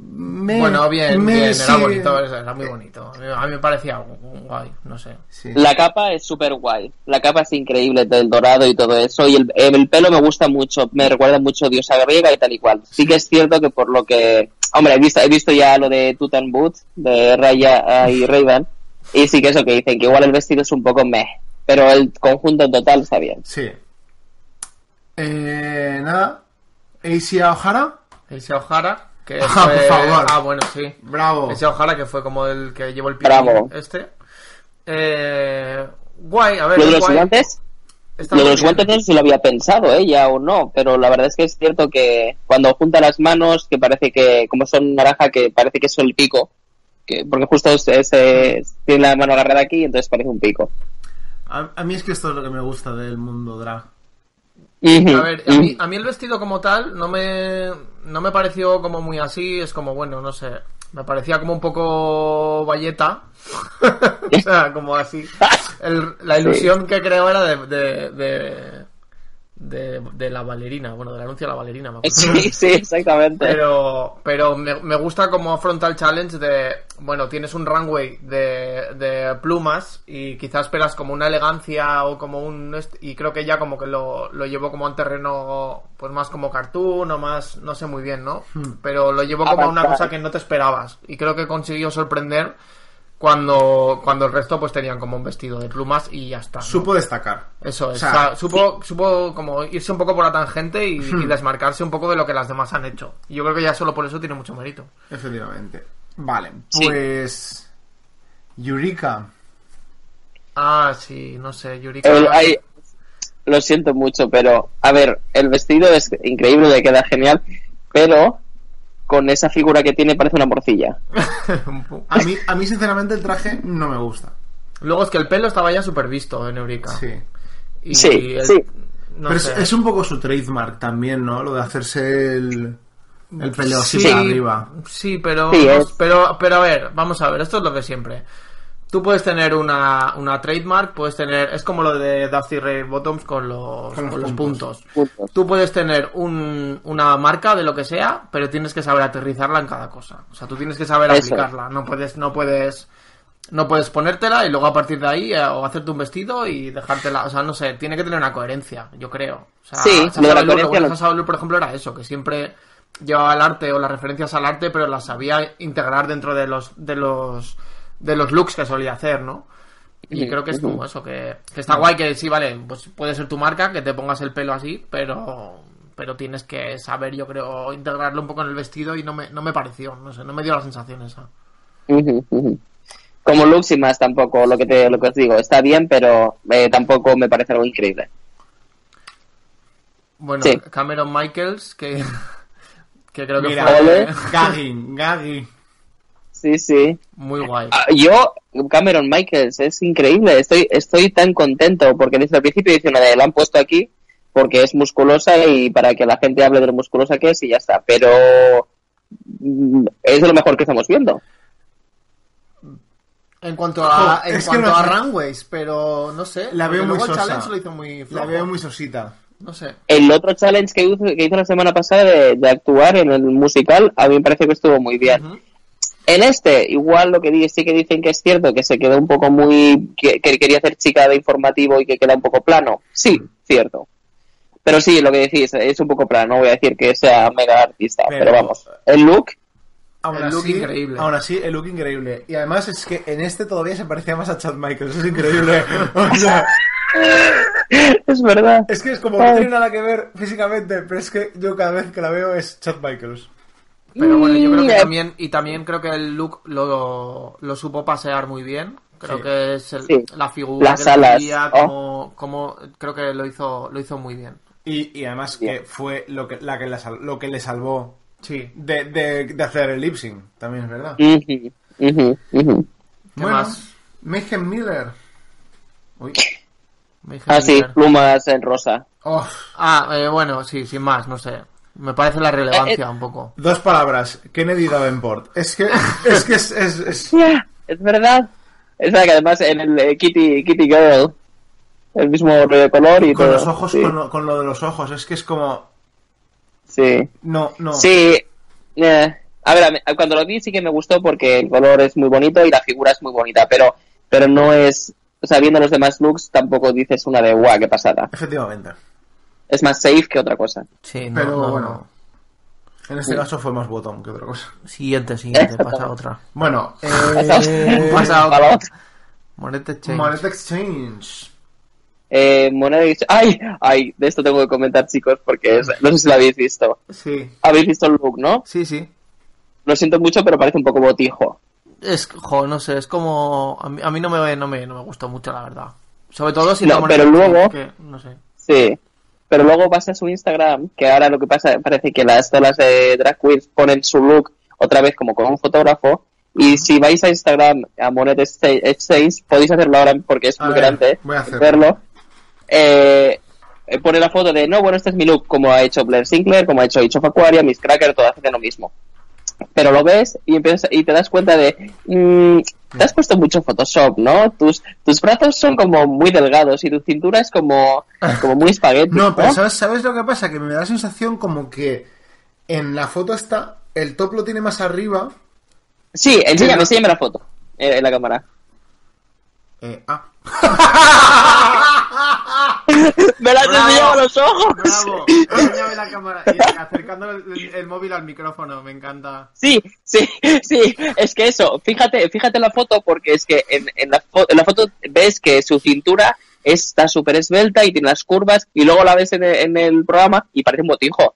Me- Bueno, bien, me- bien, sí. era bonito, era muy bonito. A mí me parecía guay, no sé. Sí. La capa es súper guay. La capa es increíble, del dorado y todo eso. Y el, el pelo me gusta mucho. Me recuerda mucho a Diosa griega y tal y cual. Sí que es cierto que por lo que... Hombre, he visto, he visto ya lo de Tutan Boot, de Raya ah, y Raven. Y sí que eso que dicen, que igual el vestido es un poco meh. Pero el conjunto en total está bien. Sí. Eh, nada. Asia O'Hara. Ese O'Hara, que Ah, fue... por favor. Ah, bueno, sí. Bravo. Ese O'Hara, que fue como el que llevó el Bravo. pin este. Eh, guay, a ver, Lo de los guay. guantes, Está lo de los bien. guantes no sé si lo había pensado ella o no, pero la verdad es que es cierto que cuando junta las manos, que parece que, como son naranja, que parece que es el pico, que, porque justo es, es, eh, tiene la mano agarrada aquí, entonces parece un pico. A, a mí es que esto es lo que me gusta del mundo drag. A ver, a mí, a mí el vestido como tal no me, no me pareció como muy así, es como, bueno, no sé, me parecía como un poco valleta, o sea, como así. El- la ilusión que creo era de, de, de, de- de la bailarina, bueno, del anuncio de la bailarina, me acuerdo. Sí, sí, exactamente. Pero, pero me, me gusta como afronta el challenge de, bueno, tienes un runway de, de plumas y quizás esperas como una elegancia o como un... Y creo que ya como que lo, lo llevó como a un terreno pues más como cartoon o más, no sé muy bien, ¿no? Pero lo llevó como a una cosa que no te esperabas y creo que consiguió sorprender cuando, cuando el resto pues tenían como un vestido de plumas y ya está. ¿no? Supo destacar. Eso es, O sea, o sea, supo, supo como irse un poco por la tangente y, y desmarcarse un poco de lo que las demás han hecho. Y yo creo que ya solo por eso tiene mucho mérito. Efectivamente. Vale, Sí. pues. Yurika. Ah, sí, no sé, Yurika. El- lo siento mucho, pero a ver, el vestido es increíble, le queda genial, pero con esa figura que tiene parece una morcilla. A mí, a mí, sinceramente, el traje no me gusta. Luego es que el pelo estaba ya súper visto en Eureka. Sí. Y Sí, el- sí. No Pero es, sé. es un poco su trademark también, ¿no? Lo de hacerse el. El pelo así sí, para arriba. Sí, pero, Sí, es- pero, pero a ver, vamos a ver, esto es lo de siempre. Tú puedes tener una, una trademark, puedes tener, es como lo de Dusty Ray Bottoms con los, Con los con los puntos. puntos. Puntos. Tú puedes tener un, una marca de lo que sea, pero tienes que saber aterrizarla en cada cosa. O sea, tú tienes que saber Eso. aplicarla. No puedes, no puedes, no puedes ponértela y luego a partir de ahí eh, o hacerte un vestido y dejártela. O sea, no sé, tiene que tener una coherencia, yo creo. O sea, Sí, lo de la coherencia lo- por ejemplo, era eso, que siempre llevaba el arte o las referencias al arte, pero las sabía integrar dentro de los, de los, de los looks que solía hacer, ¿no? Y creo que es como eso, que, que está guay que sí, vale, pues puede ser tu marca, que te pongas el pelo así, pero pero tienes que saber, yo creo, integrarlo un poco en el vestido y no me, no me pareció, no sé, no me dio la sensación esa. Como looks y más tampoco, lo que, te, lo que os digo, está bien, pero eh, tampoco me parece algo increíble. Bueno, Sí. Cameron Michaels, que, que creo que Mira, fue gagging, gagging. Sí, sí. muy guay. Ah, Yo, Cameron Michaels, es increíble. Estoy, estoy tan contento porque desde el principio dice una de la han puesto aquí porque es musculosa y para que la gente hable de lo musculosa que es y ya está. Pero mm, es de lo mejor que estamos viendo. En cuanto a, en es que cuanto no a sé. runways, pero no sé. La veo muy sosa. challenge lo hizo muy La veo muy sosita. No sé. El otro challenge que hizo, que hizo la semana pasada de, de actuar en el musical, a mí me parece que estuvo muy bien. Ujú. En este, igual lo que di- sí que dicen que es cierto, que se quedó un poco muy... que, que quería hacer chica de informativo y que queda un poco plano. Sí, cierto. Pero sí, lo que decís, es un poco plano. No voy a decir que sea mega artista, Pero- pero, vamos. El look, Aún El así, look increíble. Aún así, el look increíble. Y además es que en este todavía se parecía más a Chad Michaels. Es increíble. O sea, es verdad. es que es como que no tiene nada que ver físicamente, pero es que yo cada vez que la veo es Chad Michaels. Pero bueno, yo creo que también, y también creo que el look lo, lo supo pasear muy bien. Creo Sí. que es el- Sí. la figura Las que alas, tenía, oh. como, como, creo que lo hizo, lo hizo muy bien. Y, y además que fue lo que, la que la lo que le salvó Sí. de, de, de hacer el lip sync. También es verdad. Ujú, ujú, ujú. ¿Qué bueno, más? Mayhem Miller. Uy. Mayhem Ah, sí, Miller. plumas en rosa. Oh, Ah, eh, bueno, sí, sin más, no sé. Me parece la relevancia Eh, eh. un poco. dos palabras. Kennedy Davenport. Es que es que es, es- es- Es verdad. Es verdad que además en el eh, Kitty, Kitty Girl, el mismo rollo de color y con todo. los ojos, sí. con, lo, con lo de los ojos. Es que es como Sí. no, no. Sí. eh, a ver, a mí- cuando lo vi sí que me gustó porque el color es muy bonito y la figura es muy bonita, pero, pero no es. O sea, viendo los demás looks tampoco dices una de guau, qué pasada. Efectivamente. Es más safe que otra cosa. Sí, no, Pero no, bueno. no. En este Sí. caso fue más bottom que otra cosa. Siguiente, siguiente, pasa otra. Bueno, eh, Pasa otra. otra. Monete Change. Monet Exchange. Eh, moneda de... ¡Ay! ¡Ay! De esto tengo que comentar, chicos, porque es- no sé si lo habéis visto. Sí, ¿Habéis visto el look, no? sí, sí. Lo siento mucho, pero parece un poco botijo. Es, jo, no sé, es como... A mí, a mí no, me, no, me, no me gustó mucho, la verdad. Sobre todo si No, pero luego- que, no sé. Sí. Pero luego vas a su Instagram, que ahora lo que pasa, parece que las todas las de drag queens ponen su look otra vez como con un fotógrafo. Y si vais a Instagram, a Monet Exchange, Exchange, podéis hacerlo ahora porque es A muy ver, grande voy a hacerlo. verlo. Eh, eh, pone la foto de, no, bueno, este es mi look, como ha hecho Blair Sinclair, como ha hecho Age of Aquaria, Miss Cracker, todas hacen lo mismo. Pero lo ves y empiezas, y te das cuenta de, mm, te has puesto mucho Photoshop, ¿no? Tus, tus brazos son como muy delgados y tu cintura es como, como muy espagueti. No, pero ¿sabes, ¿sabes lo que pasa? Que me da la sensación como que en la foto está, el top lo tiene más arriba. Sí, enséñame, enséñame la foto eh, en la cámara. Eh, ah. ¡Me la has Bravo. enseñado a los ojos! Bravo, enséñame la cámara y acercando el, el móvil al micrófono, me encanta. Sí, sí, sí, es que eso, fíjate, fíjate en la foto porque es que en, en la, fo- en la foto ves que su cintura está súper esbelta y tiene las curvas y luego la ves en el, en el programa y parece un botijo.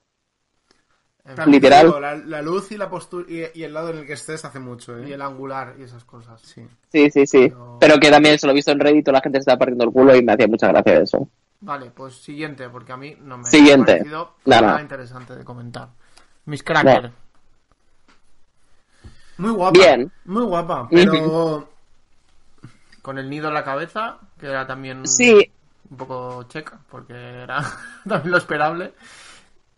También Literal. digo, La, la luz y la postura y, y el lado en el que estés hace mucho, ¿eh? Y el angular y esas cosas. Sí. Sí, sí, sí. Pero- Pero que también se lo he visto en Reddit, toda la gente se está partiendo el culo y me hacía mucha gracia eso. Vale, pues siguiente, porque a mí no me Siguiente. ha parecido Nada. nada interesante de comentar. Miss Cracker. No. Muy guapa. Bien. Muy guapa, pero... Con el nido en la cabeza, que era también Sí, un poco checa, porque era también lo esperable.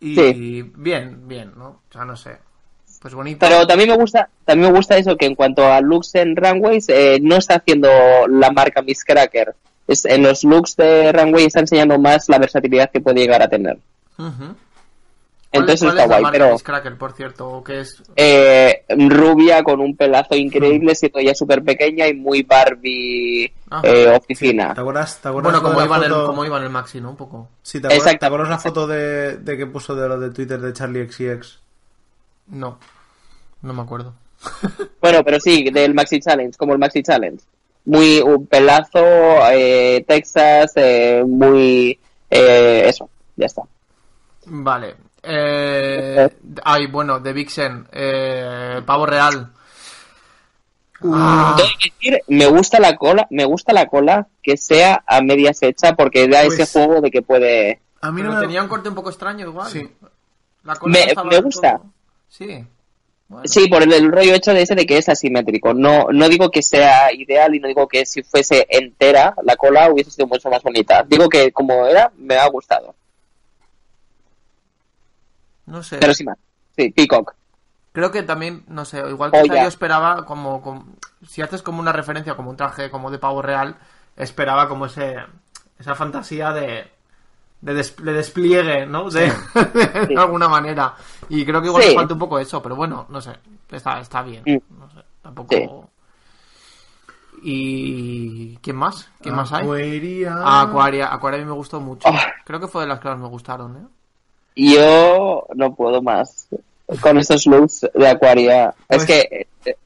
Y Sí. bien, bien, ¿no? O sea, no sé. Pues bonito. pero también me gusta, también me gusta eso que en cuanto a looks en runways, eh, no está haciendo la marca Miss Cracker. Es, en los looks de runway está enseñando más la versatilidad que puede llegar a tener. Entonces ¿Cuál- cuál está es la guay, marca pero Cracker, por cierto, o que es eh, rubia con un pelazo increíble, siendo ella súper pequeña y muy Barbie Ajá. eh, oficina. ¿Te acuerdas, te acuerdas bueno, como la iba, en el, como iba en el Maxi, ¿no? Un poco. Sí, ¿te acuerdas. ¿te acuerdas la foto de, de que puso de lo de Twitter de Charlie XCX? No. No me acuerdo. Bueno, pero sí, del Maxi Challenge, como el Maxi Challenge. Muy un pelazo, eh, Texas, eh, muy... eh, eso, ya está. Vale. Eh, ay, bueno, de Vixen. Eh, Pavo Real. Ah, Tengo que decir, me gusta la cola, me gusta la cola que sea a medias hecha porque da Pues- ese juego de que puede... A mí no me... tenía un corte un poco extraño igual. Sí. La cola Me- me gusta. todo- Sí. Bueno. Sí, por el, el rollo hecho de ese de que es asimétrico. No, no digo que sea ideal y no digo que si fuese entera la cola hubiese sido mucho más bonita. Digo que como era, me ha gustado. No sé. Pero sin más. Sí, Peacock. Creo que también, no sé, igual que Joya. yo esperaba como, como- Si haces como una referencia, como un traje como de pavo real, esperaba como ese esa fantasía de. De, des- de despliegue, ¿no? De, de alguna manera. Y creo que igual Sí. le falta un poco eso, pero bueno, no sé. Está, está bien. Mm. No sé, tampoco. ¿Y quién más? ¿Quién más hay? Aquaria... Ah, Aquaria. Aquaria a mí me gustó mucho. Ah. Creo que fue de las que más me gustaron, ¿eh? Yo no puedo más con estos looks de Aquaria. Pues- Es que eh,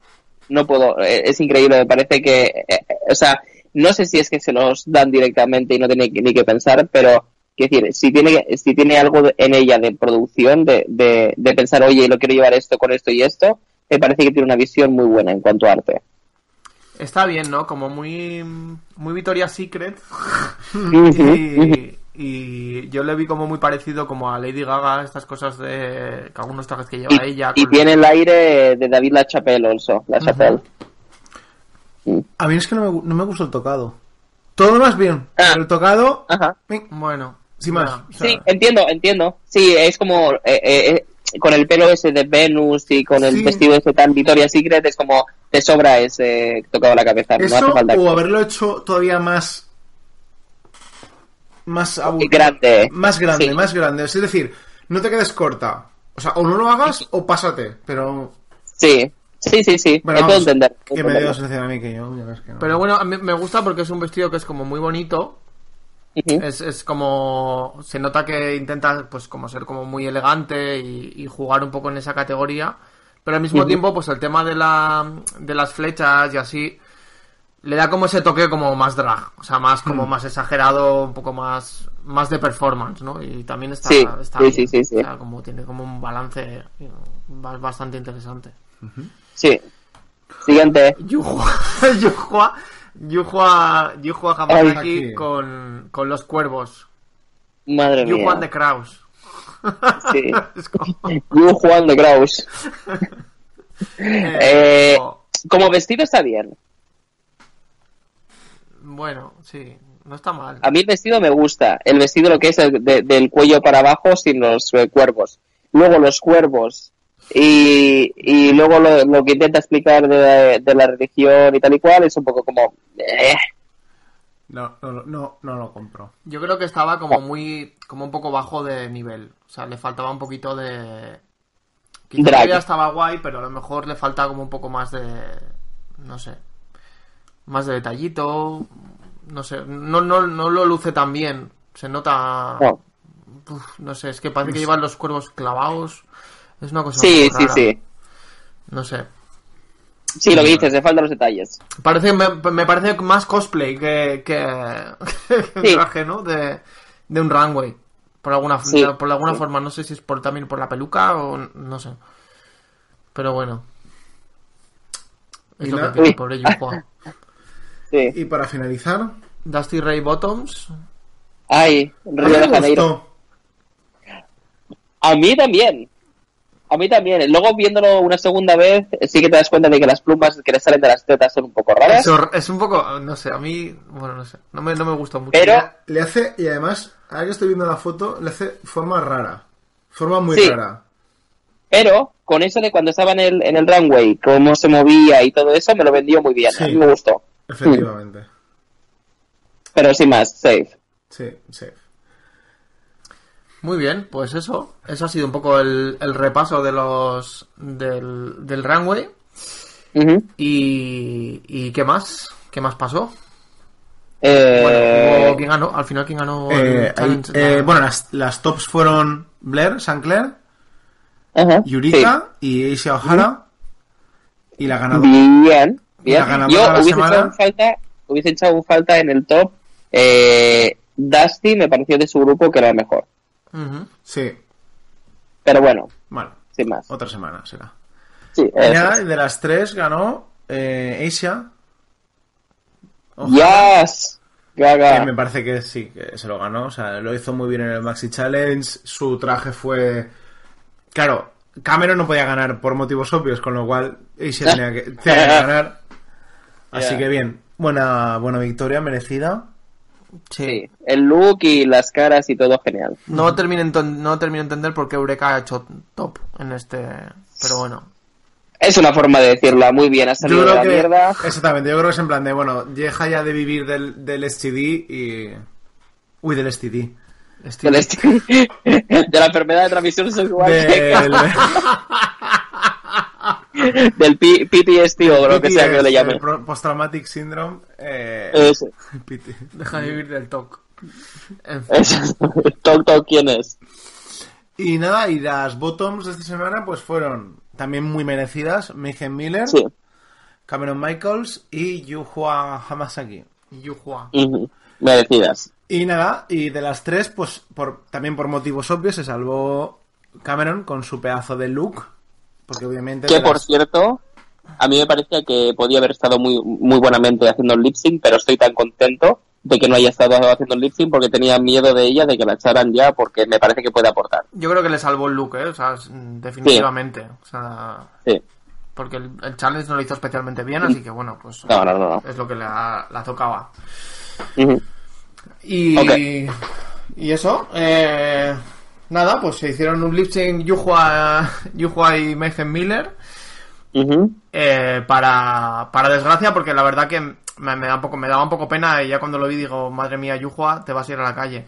no puedo, eh, es increíble, me parece que, eh, o sea, no sé si es que se los dan directamente y no tiene ni que pensar, pero quiero decir, si tiene, si tiene algo en ella de producción, de, de, de pensar, oye, lo quiero llevar esto con esto y esto, me parece que tiene una visión muy buena en cuanto a arte. Está bien, ¿no? Como muy. Muy Victoria's Secret. Y, y yo le vi como muy parecido como a Lady Gaga, estas cosas de que algunos trajes que lleva Y, ella. y tiene el aire de David LaChapelle also, LaChapelle. A mí es que no me, no me gustó el tocado. Todo lo más bien, Ah. pero el tocado... Ajá. Bueno, Sin más. ya. O sea, Sí, entiendo, entiendo. Sí, es como eh, eh, eh, con el pelo ese de Venus y con el Sí. vestido ese tan Victoria's Secret es como te sobra ese tocado a la cabeza. no Eso hace falta. o haberlo hecho todavía más... Más abu- Grande. Más grande, Sí. más grande. Es decir, no te quedes corta. O sea, o no lo hagas o pásate. Pero... Sí, sí, sí, sí. Bueno, me puedo vamos, entender. Que me dio a mí que yo, ya ves que no. Pero bueno, a mí me gusta porque es un vestido que es como muy bonito. Es, es como. Se nota que intenta, pues, como ser como muy elegante y, y jugar un poco en esa categoría. Pero al mismo tiempo, pues el tema de, la, de las flechas y así. Le da como ese toque como más drag, o sea, más como más exagerado, un poco más más de performance, ¿no? Y también está, Sí, está sí, bien, sí, sí, sí. o sea, como tiene como un balance bastante interesante. Sí. Siguiente. Yuhua, Yuhua, Yuhua, Yuhua Hamasaki Aquí. con, con los cuervos. Madre mía. Yuhua de Kraus. Sí. Juan de Kraus. Eh, como- como vestido está bien. Bueno, sí, no está mal. A mí el vestido me gusta. El vestido lo que es el de- del cuello para abajo sin los eh, cuervos. Luego los cuervos. Y, y luego lo, lo que intenta explicar de, de la religión y tal y cual es un poco como... eh, No, no, no, no, no lo compro. Yo creo que estaba como muy, como un poco bajo de nivel. O sea, le faltaba un poquito de... Quizá Drag. todavía estaba guay, pero a lo mejor le falta como un poco más de... No sé. Más de detallito. No sé. No, no, no lo luce tan bien. Se nota... no. Uf, no sé, es que parece que llevan los cuervos clavados. Es una cosa Sí, sí, rara. sí. No sé. Sí, lo que dices, le faltan los detalles. Parece, me, me parece más cosplay que, que, que Sí. traje, ¿no? De, de un runway. Por alguna, Sí. por alguna forma, no sé si es por también por la peluca o no sé. Pero bueno. Es Y lo que tiene, pobre Yuhua. Sí. Y para finalizar, Dusty Ray Bottoms. Ay, Río de Janeiro. A mí también. A mí también. Luego viéndolo una segunda vez, sí que te das cuenta de que las plumas que le salen de las tetas son un poco raras. Eso es un poco, no sé, a mí, bueno, no sé. No me, no me gustó mucho. Pero Le hace, y además, ahora que estoy viendo la foto, le hace forma rara. Forma muy Sí. rara. Pero con eso de cuando estaba en el, en el runway, cómo se movía y todo eso, me lo vendió muy bien. Sí. A mí me gustó. Efectivamente. Pero sin más, safe. Sí, sí. Muy bien, pues eso. Eso ha sido un poco el, el repaso de los del, del runway. Ujú. Y, ¿Y qué más? ¿Qué más pasó? Eh, Bueno, ¿quién ganó? Al final, ¿quién ganó? el Eh, eh, bueno, las, las tops fueron Blair, Sancler, ajá, Yurika y Aisha O'Hara. Y la ganadora. Bien, bien. Yo hubiese echado falta, hubiese echado en falta en el top. Eh, Dusty me pareció de su grupo que era el mejor. Sí, Pero bueno, bueno, sin más. otra semana será. Sí, de las tres ganó eh, Asia. O'Hara, Yes. Gaga. me parece que sí, que se lo ganó. O sea, lo hizo muy bien en el Maxi Challenge. Su traje fue. Claro, Cameron no podía ganar por motivos obvios, con lo cual Asia tenía que, tenía que ganar. Así que bien, buena, buena victoria, merecida. Sí, el look y las caras y todo genial. No termino, no termino de entender por qué Eureka ha hecho top en este. Pero bueno. Es una forma de decirlo, muy bien, ha salido Yo de creo la que. mierda. Exactamente, yo creo que es en plan de, bueno, deja ya de vivir del, del STD y. Uy, del STD. Del est- de la enfermedad de transmisión sexual. Del. del P- PTSD o lo que sea que le llame. el pro- Post-traumatic syndrome. Eh, Eso. PT. Deja de vivir del TOC. En fin. Eso. Toc Toc, ¿quién es? Y nada, y las bottoms de esta semana pues fueron también muy merecidas. Mayhem Miller, Sí. Cameron Michaels y Yuhua Hamasaki. Yuhua. Ujú. Merecidas. Y nada, y de las tres, pues por, también por motivos obvios se salvó Cameron con su pedazo de look. Porque obviamente... Que por las- cierto, a mí me parecía que podía haber estado muy, muy buenamente haciendo el lip sync, pero estoy tan contento de que no haya estado haciendo el lip sync porque tenía miedo de ella, de que la echaran ya, porque me parece que puede aportar. Yo creo que le salvó el look, ¿eh? O sea, s- definitivamente. O sea, Sí. porque el, el challenge no lo hizo especialmente bien, así que bueno, pues No, no, no, no. es lo que la, la tocaba. Y, y eso, eh, nada, pues se hicieron un lip sync Yuhua, Yuhua y Mayhem Miller. Eh, para, para desgracia, porque la verdad que me, me da un poco, me daba un poco pena y ya cuando lo vi digo, madre mía, Yuhua, te vas a ir a la calle.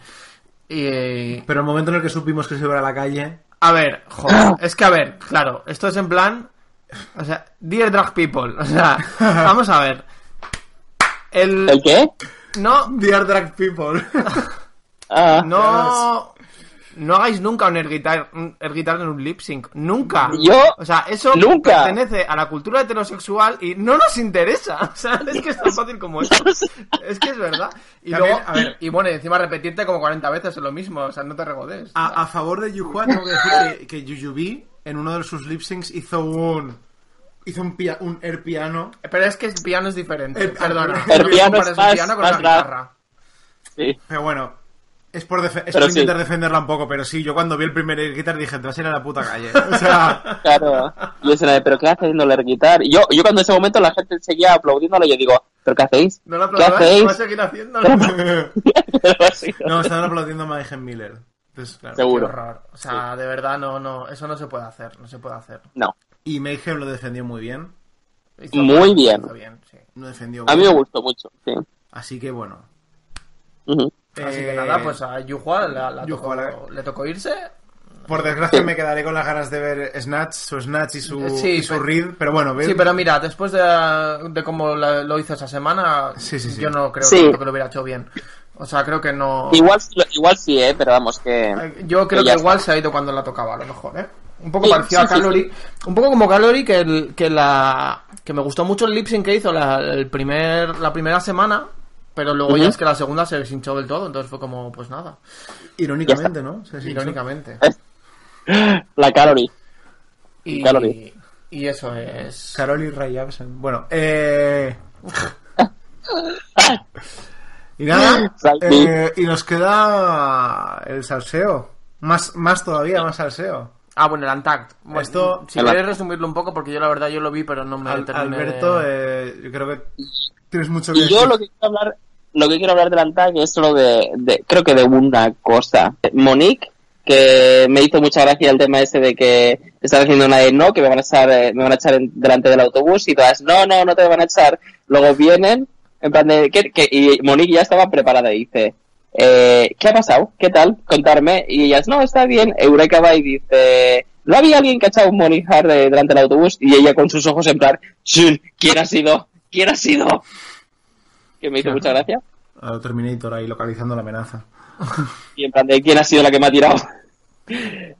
Y, Pero el momento en el que supimos que se iba a la calle... a ver, joder, es que a ver, claro, esto es en plan, o sea, Dear Drag People, o sea, vamos a ver. El, ¿El qué? no, Dear Drag People. Ah, no, no hagáis nunca un air guitar, un air guitar en un lip sync. Nunca. Yo, O sea, eso nunca. pertenece a la cultura heterosexual y no nos interesa. O sea, es que es tan fácil como eso. Es que es verdad. Y También, luego, a ver. y bueno, y encima repetirte como 40 veces es lo mismo. O sea, no te regodes. A, a favor de Yuhua, tengo que decir que, que Yuyubi en uno de sus lip syncs hizo un. hizo un, pia- un air piano. Pero es que el piano es diferente. El- Perdona. el no piano es un más- piano con más una grave. guitarra. Sí. Pero bueno, es por, es por sí. intentar defenderla un poco, pero sí, yo cuando vi el primer air guitar dije, te vas a ir a la puta calle. O sea, Claro. Y es una de, ¿pero qué hace haciendo el air guitar? Y yo, yo cuando en ese momento la gente seguía aplaudiéndolo, yo digo, ¿pero qué hacéis? No lo ¿Qué hacéis? va a seguir haciéndolo. No, estaban aplaudiendo a Mayhem Miller. Entonces, claro. Qué Seguro. horror. O sea, de verdad, no, no, eso no se puede hacer, no se puede hacer. No. Y Mayhem lo defendió muy bien. Muy bien. bien, sí. Lo defendió A mí me gustó mucho, sí. Así que bueno. Así Eh, que nada, pues a Yuhua la- la Yuhua, tocó- la- le tocó irse. Por desgracia me quedaré con las ganas de ver Snatch, su Snatch y su, Sí, y su pero- Read, pero bueno, ve- Sí, pero mira, después de, de cómo la- lo hizo esa semana, Sí, sí, sí. yo no creo Sí. tanto que lo hubiera hecho bien. O sea, creo que no... Igual, sí- igual sí, ¿eh? Pero vamos, que... Eh, Yo creo que que igual está. se ha ido cuando la tocaba, a lo mejor, ¿eh? Un poco Sí, parecido sí, a sí, Calorie. Un poco como Calorie, que, el, que la que me gustó mucho el lip sync que hizo la, el primer, la primera semana, pero luego ya Ujú. es que la segunda se deshinchó del todo, entonces fue como, pues nada, irónicamente, ¿no? Se irónicamente. La calorie. Y, Calorie. y eso es... Carol y Ray Jepsen. Bueno, eh... y nada, eh, y nos queda el salseo. Más, más todavía, más salseo. Ah, bueno, el. Bueno, Esto- si El- quieres resumirlo un poco, porque yo la verdad yo lo vi, pero no me Al- terminé de- Alberto, eh, yo creo que tienes mucho que Y yo lo que quiero hablar, lo que quiero hablar del Antag es solo de, de- creo que de una cosa. Monique, que me hizo mucha gracia el tema ese de que estaba haciendo una de no, que me van a echar, eh, me van a echar en- delante del autobús y todas, no, no, no te van a echar. Luego vienen, en plan de, ¿qué- qué? y Monique ya estaba preparada y dice, eh, ¿qué ha pasado? ¿Qué tal? Contarme. Y ellas, no, está bien. Eureka va y dice, ¿no había alguien que ha echado un Monique Hard de- delante del autobús? Y ella con sus ojos en plan, "Shun, ¿quién ha sido? ¿Quién ha sido? Que me hizo Claro. mucha gracia. A Terminator ahí localizando la amenaza. Y en plan de quién ha sido la que me ha tirado.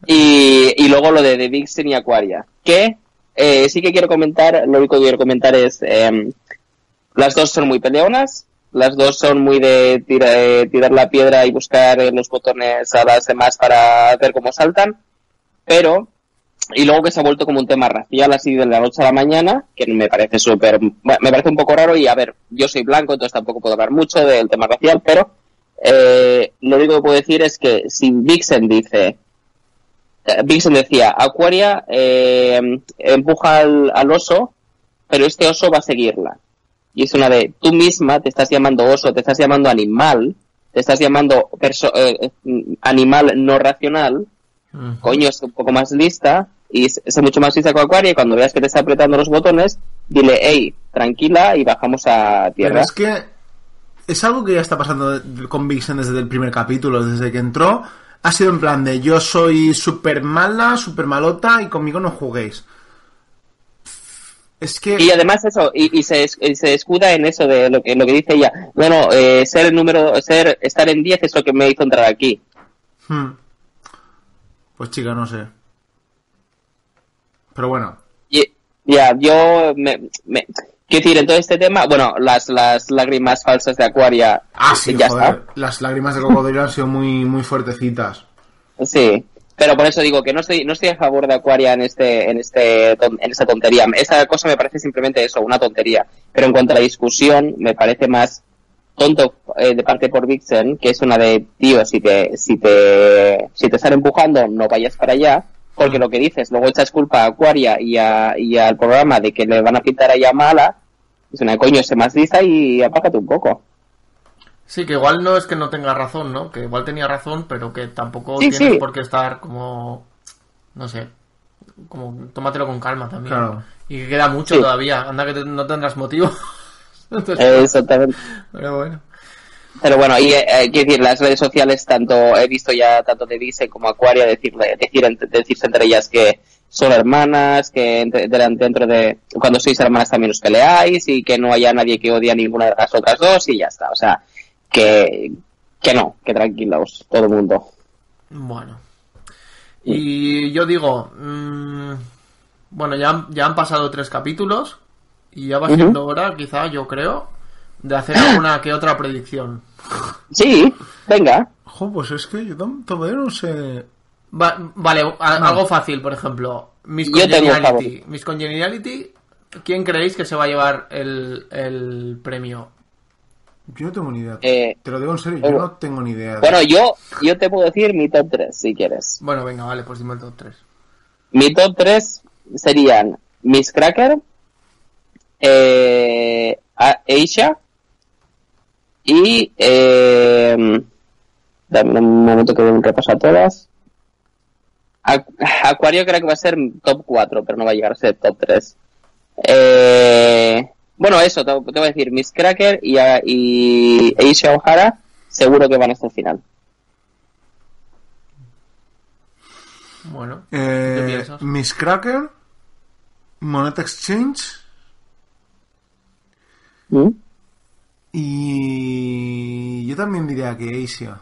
y, y luego lo de, de Vixen y Aquaria. Que eh, sí que quiero comentar, lo único que quiero comentar es, em, las dos son muy peleonas, las dos son muy de tira- eh, tirar la piedra y buscar eh, los botones a las demás para ver cómo saltan, pero, y luego que se ha vuelto como un tema racial así de la noche a la mañana, que me parece súper, me parece un poco raro y a ver, yo soy blanco, entonces tampoco puedo hablar mucho del tema racial, pero eh, lo único que puedo decir es que si Vixen dice, eh, Vixen decía, Aquaria eh, empuja al oso, pero este oso va a seguirla. Y es una de, tú misma te estás llamando oso, te estás llamando animal, te estás llamando perso- eh, eh, animal no racional, coño, es un poco más lista y es, mucho más lista que Aquaria y cuando veas que te está apretando los botones, dile, hey, tranquila y bajamos a Pero tierra. es que es algo que ya está pasando con Vixen desde el primer capítulo, desde que entró. Ha sido en plan de yo soy súper mala, súper malota y conmigo no juguéis. Es que... Y además eso, y, y se, es- y se escuda en eso de lo que, lo que dice ella. Bueno, eh, ser el número, ser, estar en 10 es lo que me hizo entrar aquí. Hmm. Pues chica, no sé. Pero bueno. Ya, yo me, me, quiero decir, en todo este tema, bueno, las, las lágrimas falsas de Aquaria, Ah, sí, ya joder. Las lágrimas de cocodrilo han sido muy, muy fuertecitas. está. Sí. Pero por eso digo que no estoy, no estoy a favor de Aquaria en este, en este, en esta tontería. Esa cosa me parece simplemente eso, una tontería. Pero en cuanto a la discusión, me parece más tonto eh, de parte por Vixen, que es una de, tío, si te, si te, si te están empujando, no vayas para allá, porque lo que dices, luego echas culpa a Aquaria y, a, y al programa de que le van a pintar a ella mala, es una coño, se más lista y apágate un poco. Sí, que igual no es que no tenga razón, ¿no? Que igual tenía razón, pero que tampoco Sí, tienes sí. por qué estar como... No sé. Como tómatelo con calma también. Claro. Y que queda mucho Sí. todavía. Anda que te- no tendrás motivo. Entonces, Eh, exactamente. Pero bueno. Pero bueno, y eh, eh, quiero decir, las redes sociales, tanto he visto ya tanto de Vixen como Aquaria decirle, decir, decirse entre ellas que son hermanas, que entre- de- dentro de cuando sois hermanas también os peleáis y que no haya nadie que odie a ninguna de las otras dos y ya está. O sea, que, que no, que tranquilos, todo el mundo. Bueno. Y yo digo, mm, bueno, ya, han- ya han pasado tres capítulos y ya va siendo hora, quizá, yo creo, de hacer alguna que otra predicción. Sí, venga. Jo, pues es que yo todavía no sé. Va- vale, a- algo fácil, por ejemplo. Miss Congeniality. Miss Congeniality, ¿quién creéis que se va a llevar el, el premio? Yo no tengo ni idea. Eh, Te lo digo en serio, yo no tengo ni idea. Bueno, yo, yo te puedo decir mi top 3, si quieres. Bueno, venga, vale, pues dime el top 3. Mi top 3 serían Miss Cracker, eh, Aisha y... Eh, dame un momento que repaso a todas. Ac- Acuario creo que va a ser top 4, pero no va a llegar a ser top 3. Eh, bueno, eso, te, te voy a decir, Miss Cracker y, a- y Aisha O'Hara seguro que van hasta el final. Bueno, Eh, ¿qué piensas? Miss Cracker, Moneta Exchange ¿Mm? y yo también diría que Asia.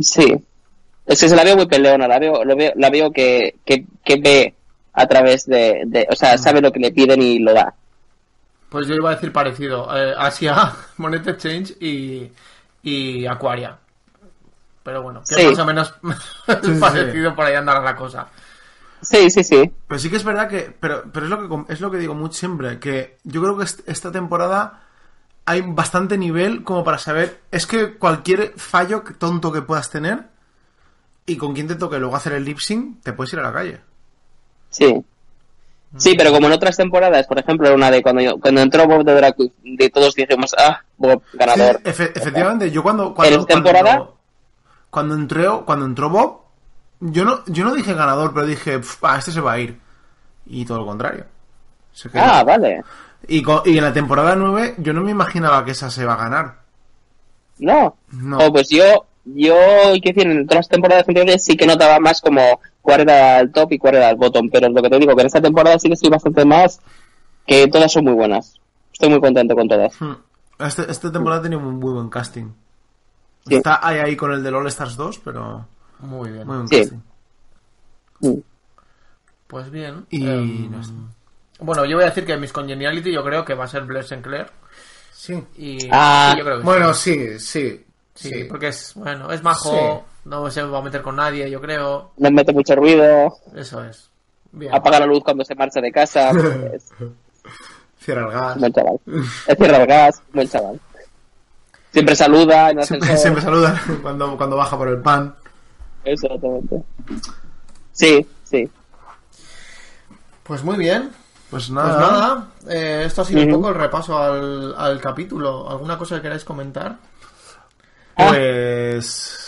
Sí. Es que se la veo muy peleona, la veo, lo veo, la veo que, que, que ve a través de, de, o sea, sabe lo que le piden y lo da. Pues yo iba a decir parecido. Eh, Asia, Moneta Exchange y, y Aquaria. Pero bueno, que Sí. más o menos sí. parecido por ahí andar la cosa. Sí, sí, sí. Pero sí que es verdad que, pero, pero es lo que es lo que digo mucho siempre, que yo creo que est- esta temporada hay bastante nivel como para saber, es que cualquier fallo que- tonto que puedas tener y con quien te toque luego hacer el lip sync, te puedes ir a la calle. Sí. Sí, pero como en otras temporadas, por ejemplo, una de cuando yo, cuando entró Bob de Drag de todos dijimos, ah, Bob, ganador. Sí, efe- efectivamente, yo cuando cuando, ¿En temporada? cuando, cuando entró cuando entró Bob, yo no yo no dije ganador, pero dije, "Pf, ah, este se va a ir. Y todo lo contrario. Se quedó. Ah, vale. y, co- y en la temporada 9 yo no me imaginaba que esa se va a ganar. No. No. Oh, pues yo, yo, que decir, en otras temporadas anteriores sí que notaba más como cuál era el top y cuál era el bottom, pero lo que te digo, que en esta temporada sí que estoy bastante más, que todas son muy buenas. Estoy muy contento con todas. Hmm. Este, esta temporada tenía un muy buen casting. Sí. Está ahí, ahí con el del All Stars 2, pero Muy bien. muy buen Sí. casting. Mm. Pues bien. Y Em, no sé. Bueno, yo voy a decir que Miss Congeniality yo creo que va a ser Blair Sinclair. Sí. Y Ah, sí, yo creo que Bueno, sí. sí, sí. Sí, sí. porque es, bueno, es majo, no se va a meter con nadie, yo creo. No mete mucho ruido, Eso es. Bien. apaga la luz cuando se marcha de casa. Cierra el gas. buen chaval. Cierra el gas, buen chaval. Siempre saluda en Siempre, saluda cuando, cuando baja por el pan. Exactamente. Sí, sí. Pues muy bien. Pues Pues nada. nada, eh, esto ha sido un poco el repaso al, al capítulo. ¿Alguna cosa que queráis comentar? Pues.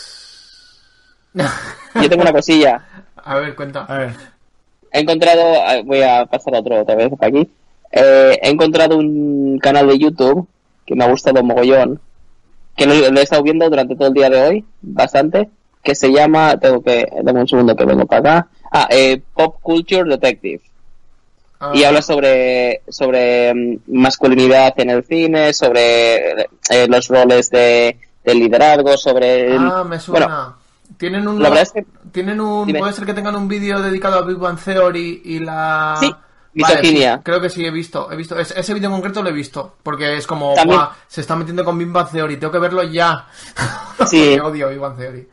Yo tengo una cosilla. A ver, cuenta. A ver. He encontrado, eh, voy a pasar otro otra vez para aquí. Eh, he encontrado un canal de YouTube que me ha gustado mogollón, que lo, lo he estado viendo durante todo el día de hoy, bastante, que se llama, tengo que, dame un segundo que vengo para acá, ah, eh, Pop Culture Detective. Ah, Y habla sobre, sobre mm, masculinidad en el cine, sobre eh, los roles de, de liderazgo, sobre... el- Ah, me suena. Bueno, tienen un. la verdad es que- Tienen un. Dime. Puede ser que tengan un vídeo dedicado a Big Bang Theory y la. Sí, misoginia. creo que sí, he visto. He visto ese, ese vídeo en concreto lo he visto. Porque es como. También- "Buah, se está metiendo con Big Bang Theory, tengo que verlo ya. Sí. Odio Big Bang Theory.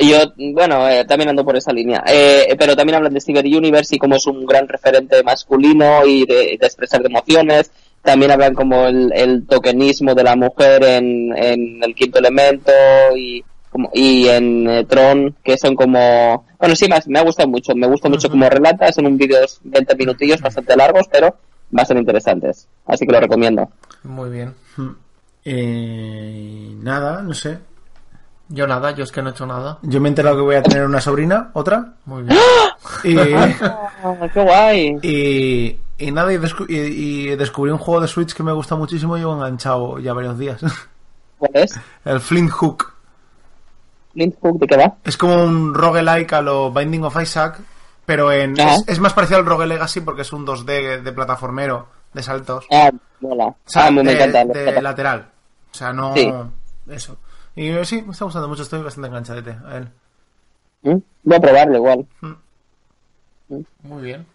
Y Yo, bueno, eh, también ando por esa línea. Eh, pero también hablan de Steven Universe y cómo es un gran referente masculino y de, de expresar emociones. También hablan como el, el tokenismo de la mujer en, en el quinto elemento y, como, y en eh, Tron, que son como... Bueno, sí, más, me ha gustado mucho. Me gusta mucho como relata. Son un vídeos 20 minutillos bastante largos, pero bastante interesantes. Así que lo recomiendo. Muy bien. Eh, nada, no sé. Yo nada, yo es que no he hecho nada. Yo me he enterado que voy a tener una sobrina, otra. Muy bien. Y, Ah, ¡Qué guay! y, y nada, y, descu- y- y descubrí un juego de Switch que me gusta muchísimo y llevo enganchado ya varios días. ¿Cuál es? El Flint Hook. Flint Hook, ¿de qué va? Es como un roguelike a lo Binding of Isaac, pero en, es, es más parecido al Rogue Legacy porque es un 2D de plataformero, de saltos. Ah, mola. O sea, ah, me, me de, encanta. de lateral. O sea, no... Sí. Eso. Y eh, sí, me está gustando mucho, estoy bastante enganchadete a él. ¿Mm? Voy a probarlo igual. Muy bien.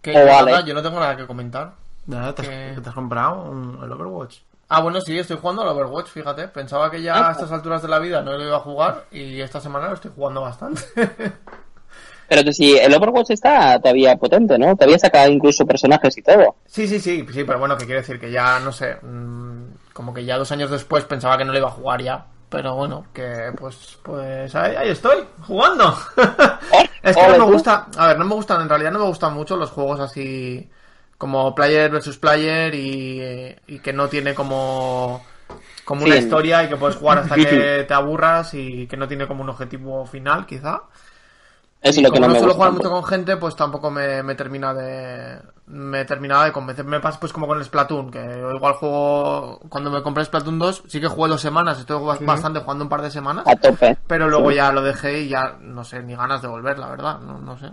Que Oh, yo, vale. nada, yo no tengo nada que comentar. Nada, ¿te has, Que- te has comprado un- el Overwatch? Ah, bueno, sí, estoy jugando al Overwatch, fíjate. Pensaba que ya Ah. a estas alturas de la vida no lo iba a jugar y esta semana lo estoy jugando bastante. Pero que si el Overwatch está todavía potente, ¿no? Todavía saca incluso personajes y todo. sí, sí, sí, sí, pero bueno, que quiere decir que ya, no sé, mm, como que ya dos años después pensaba que no lo iba a jugar ya. Pero bueno, que pues, pues ahí, ahí estoy, jugando. es que no me gusta, a ver, no me gustan, en realidad no me gustan mucho los juegos así como player versus player y, y que no tiene como como una historia y que puedes jugar hasta que te aburras y que no tiene como un objetivo final, quizá. Eso Y es lo que como no me suelo gusta. jugar mucho con gente, pues tampoco me, me termina de me terminaba de convencer. Me pasa pues como con el Splatoon, que igual juego cuando me compré Splatoon 2, sí que jugué dos semanas, estoy bas- bastante jugando un par de semanas, A tope. pero luego ya lo dejé y ya no sé, ni ganas de volver, la verdad, no, no sé.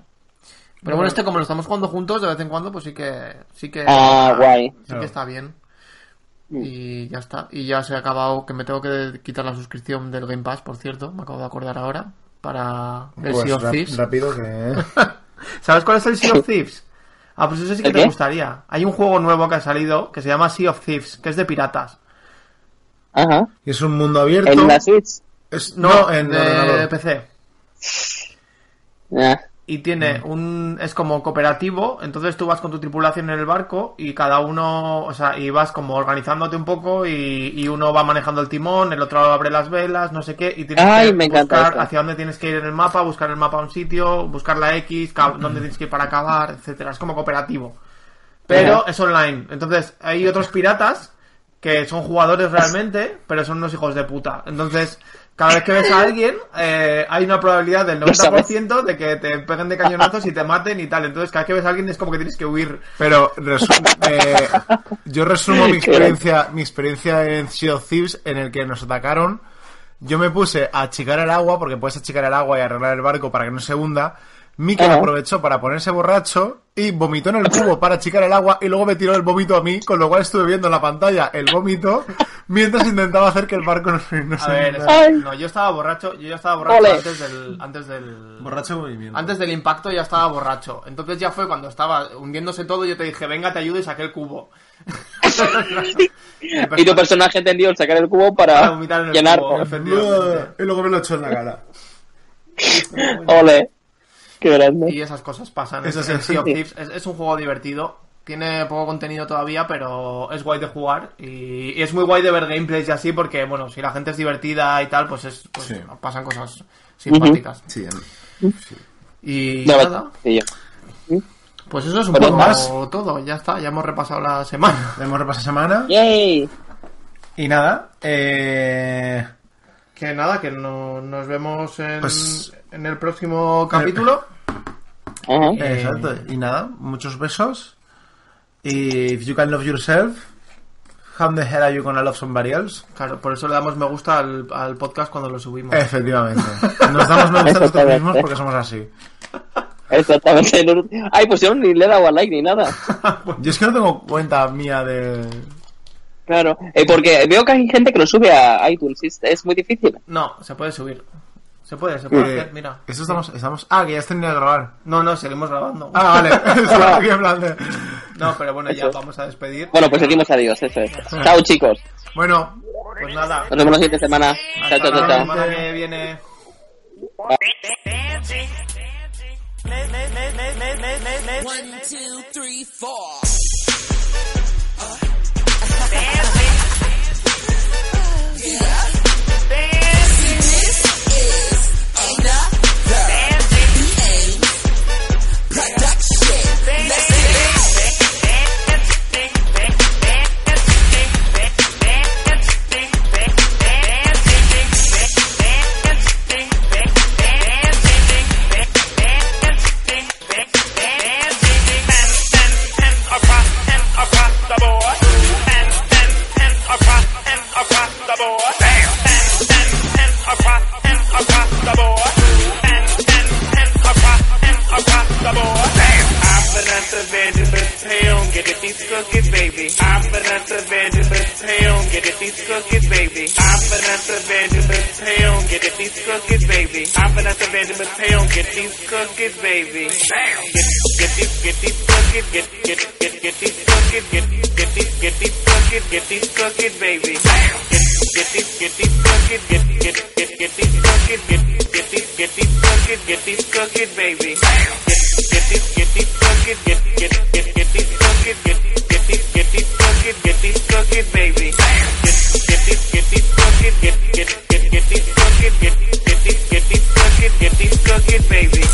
Pero bueno, este como lo estamos jugando juntos de vez en cuando, pues sí que sí que Ah, guay. sí que está bien. Y ya está. Y ya se ha acabado que me tengo que quitar la suscripción del Game Pass, por cierto, me acabo de acordar ahora, para el Pues Sea of Thieves. rápido que... ¿Sabes cuál es el Sea of Thieves? Ah, pues eso sí que ¿El te qué? gustaría. Hay un juego nuevo que ha salido que se llama Sea of Thieves, que es de piratas. Ajá. y es un mundo abierto. En la Switch. Es- No, no, en de ordenador. PC. Ah, Y tiene un... es como cooperativo, entonces tú vas con tu tripulación en el barco y cada uno, o sea, y vas como organizándote un poco y, y uno va manejando el timón, el otro abre las velas, no sé qué, y tienes Ay, que me buscar esto. hacia dónde tienes que ir en el mapa, buscar el mapa a un sitio, buscar la X, dónde tienes que ir para acabar, etcétera. Es como cooperativo. Pero es online. Entonces, hay otros piratas que son jugadores realmente, pero son unos hijos de puta. Entonces, cada vez que ves a alguien, eh, hay una probabilidad del Lo sabes. 90% de que te peguen de cañonazos y te maten y tal. Entonces, cada vez que ves a alguien es como que tienes que huir. Pero resu- eh, yo resumo mi experiencia, mi experiencia en Sea of Thieves en el que nos atacaron. Yo me puse a achicar el agua, porque puedes achicar el agua y arreglar el barco para que no se hunda. Mikel Ajá. aprovechó para ponerse borracho y vomitó en el cubo para achicar el agua y luego me tiró el vómito a mí, con lo cual estuve viendo en la pantalla el vómito mientras intentaba hacer que el barco no, no A se ver, no, yo estaba borracho, yo ya estaba borracho Ole. antes del, antes del, Borracho movimiento. Antes del impacto ya estaba borracho. Entonces ya fue cuando estaba hundiéndose todo, yo te dije, venga, te ayudo y saqué el cubo. Y tu personaje entendió el sacar el cubo Para para vomitar en el llenar. cubo. Y luego me lo echó en la cara. Ole. Qué grande. Y esas cosas pasan. Eso Es, sí. es Sea of Thieves es, es un juego divertido. Tiene poco contenido todavía, pero es guay de jugar. Y, y es muy guay de ver gameplays y así, porque, bueno, si la gente es divertida y tal, pues, es, pues Sí. pasan cosas simpáticas. Sí, Y No, nada, sí, yo. pues eso es un poco más. todo. Ya está, ya hemos repasado la semana. hemos repasado semana. Yay. Y nada, eh... Que nada, que no, nos vemos en, Pues- en el próximo capítulo. Ajá. Eh, Exacto. Y nada, muchos besos. Y if you can love yourself, how the hell are you gonna love somebody else? Claro, por eso le damos me gusta al, al podcast cuando lo subimos. Efectivamente. Nos damos me gusta a nosotros mismos porque somos así. Exactamente. Ay, pues yo ni le he dado a like ni nada. Yo es que no tengo cuenta mía de... Claro. Eh, porque veo que hay gente que lo sube a iTunes. Es, es muy difícil. No, se puede subir. Se puede, se puede Eh, hacer, mira. Esto estamos, estamos... Ah, que ya has terminado de grabar. No, no, seguimos grabando. Ah, vale. Estaba aquí en plan de- No, pero bueno, ya vamos a despedir. Bueno, pues decimos adiós. Eso es. Chao, chicos. Bueno, Pues nada. Nos vemos la siguiente semana. Chao, Hasta chao, chao, la chao. semana que viene. One, two, three, four. across and across the these cookies, baby. I'm Vanessa Vanderbilt Town, get these cookies, baby. I'm Vanessa Vanderbilt Town, get these cookies, baby. I'm Vanessa Vanderbilt Town, get these cookies, baby. Damn. Get, get these, get these cookies, get, get, get, get these cookies, get, get these, get these cookies, get these cookies, baby. Damn. Get, get these, get these cookies, get, get, get, get these cookies, get, get these, get these cookies, get these cookies, baby. Damn. Get, get these, get these cookies, get, get, get, funky, baby. Get, get it, get it funky, get, get, get, get it funky, get, get it, get it funky, get it funky, baby.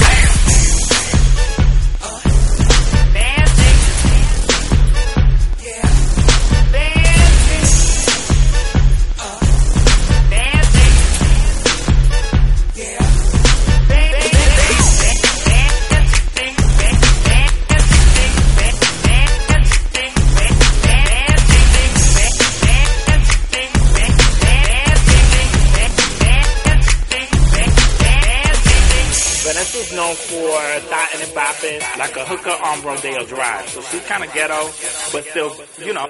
Rodeo Drive. So she's kind of ghetto, but still, you know,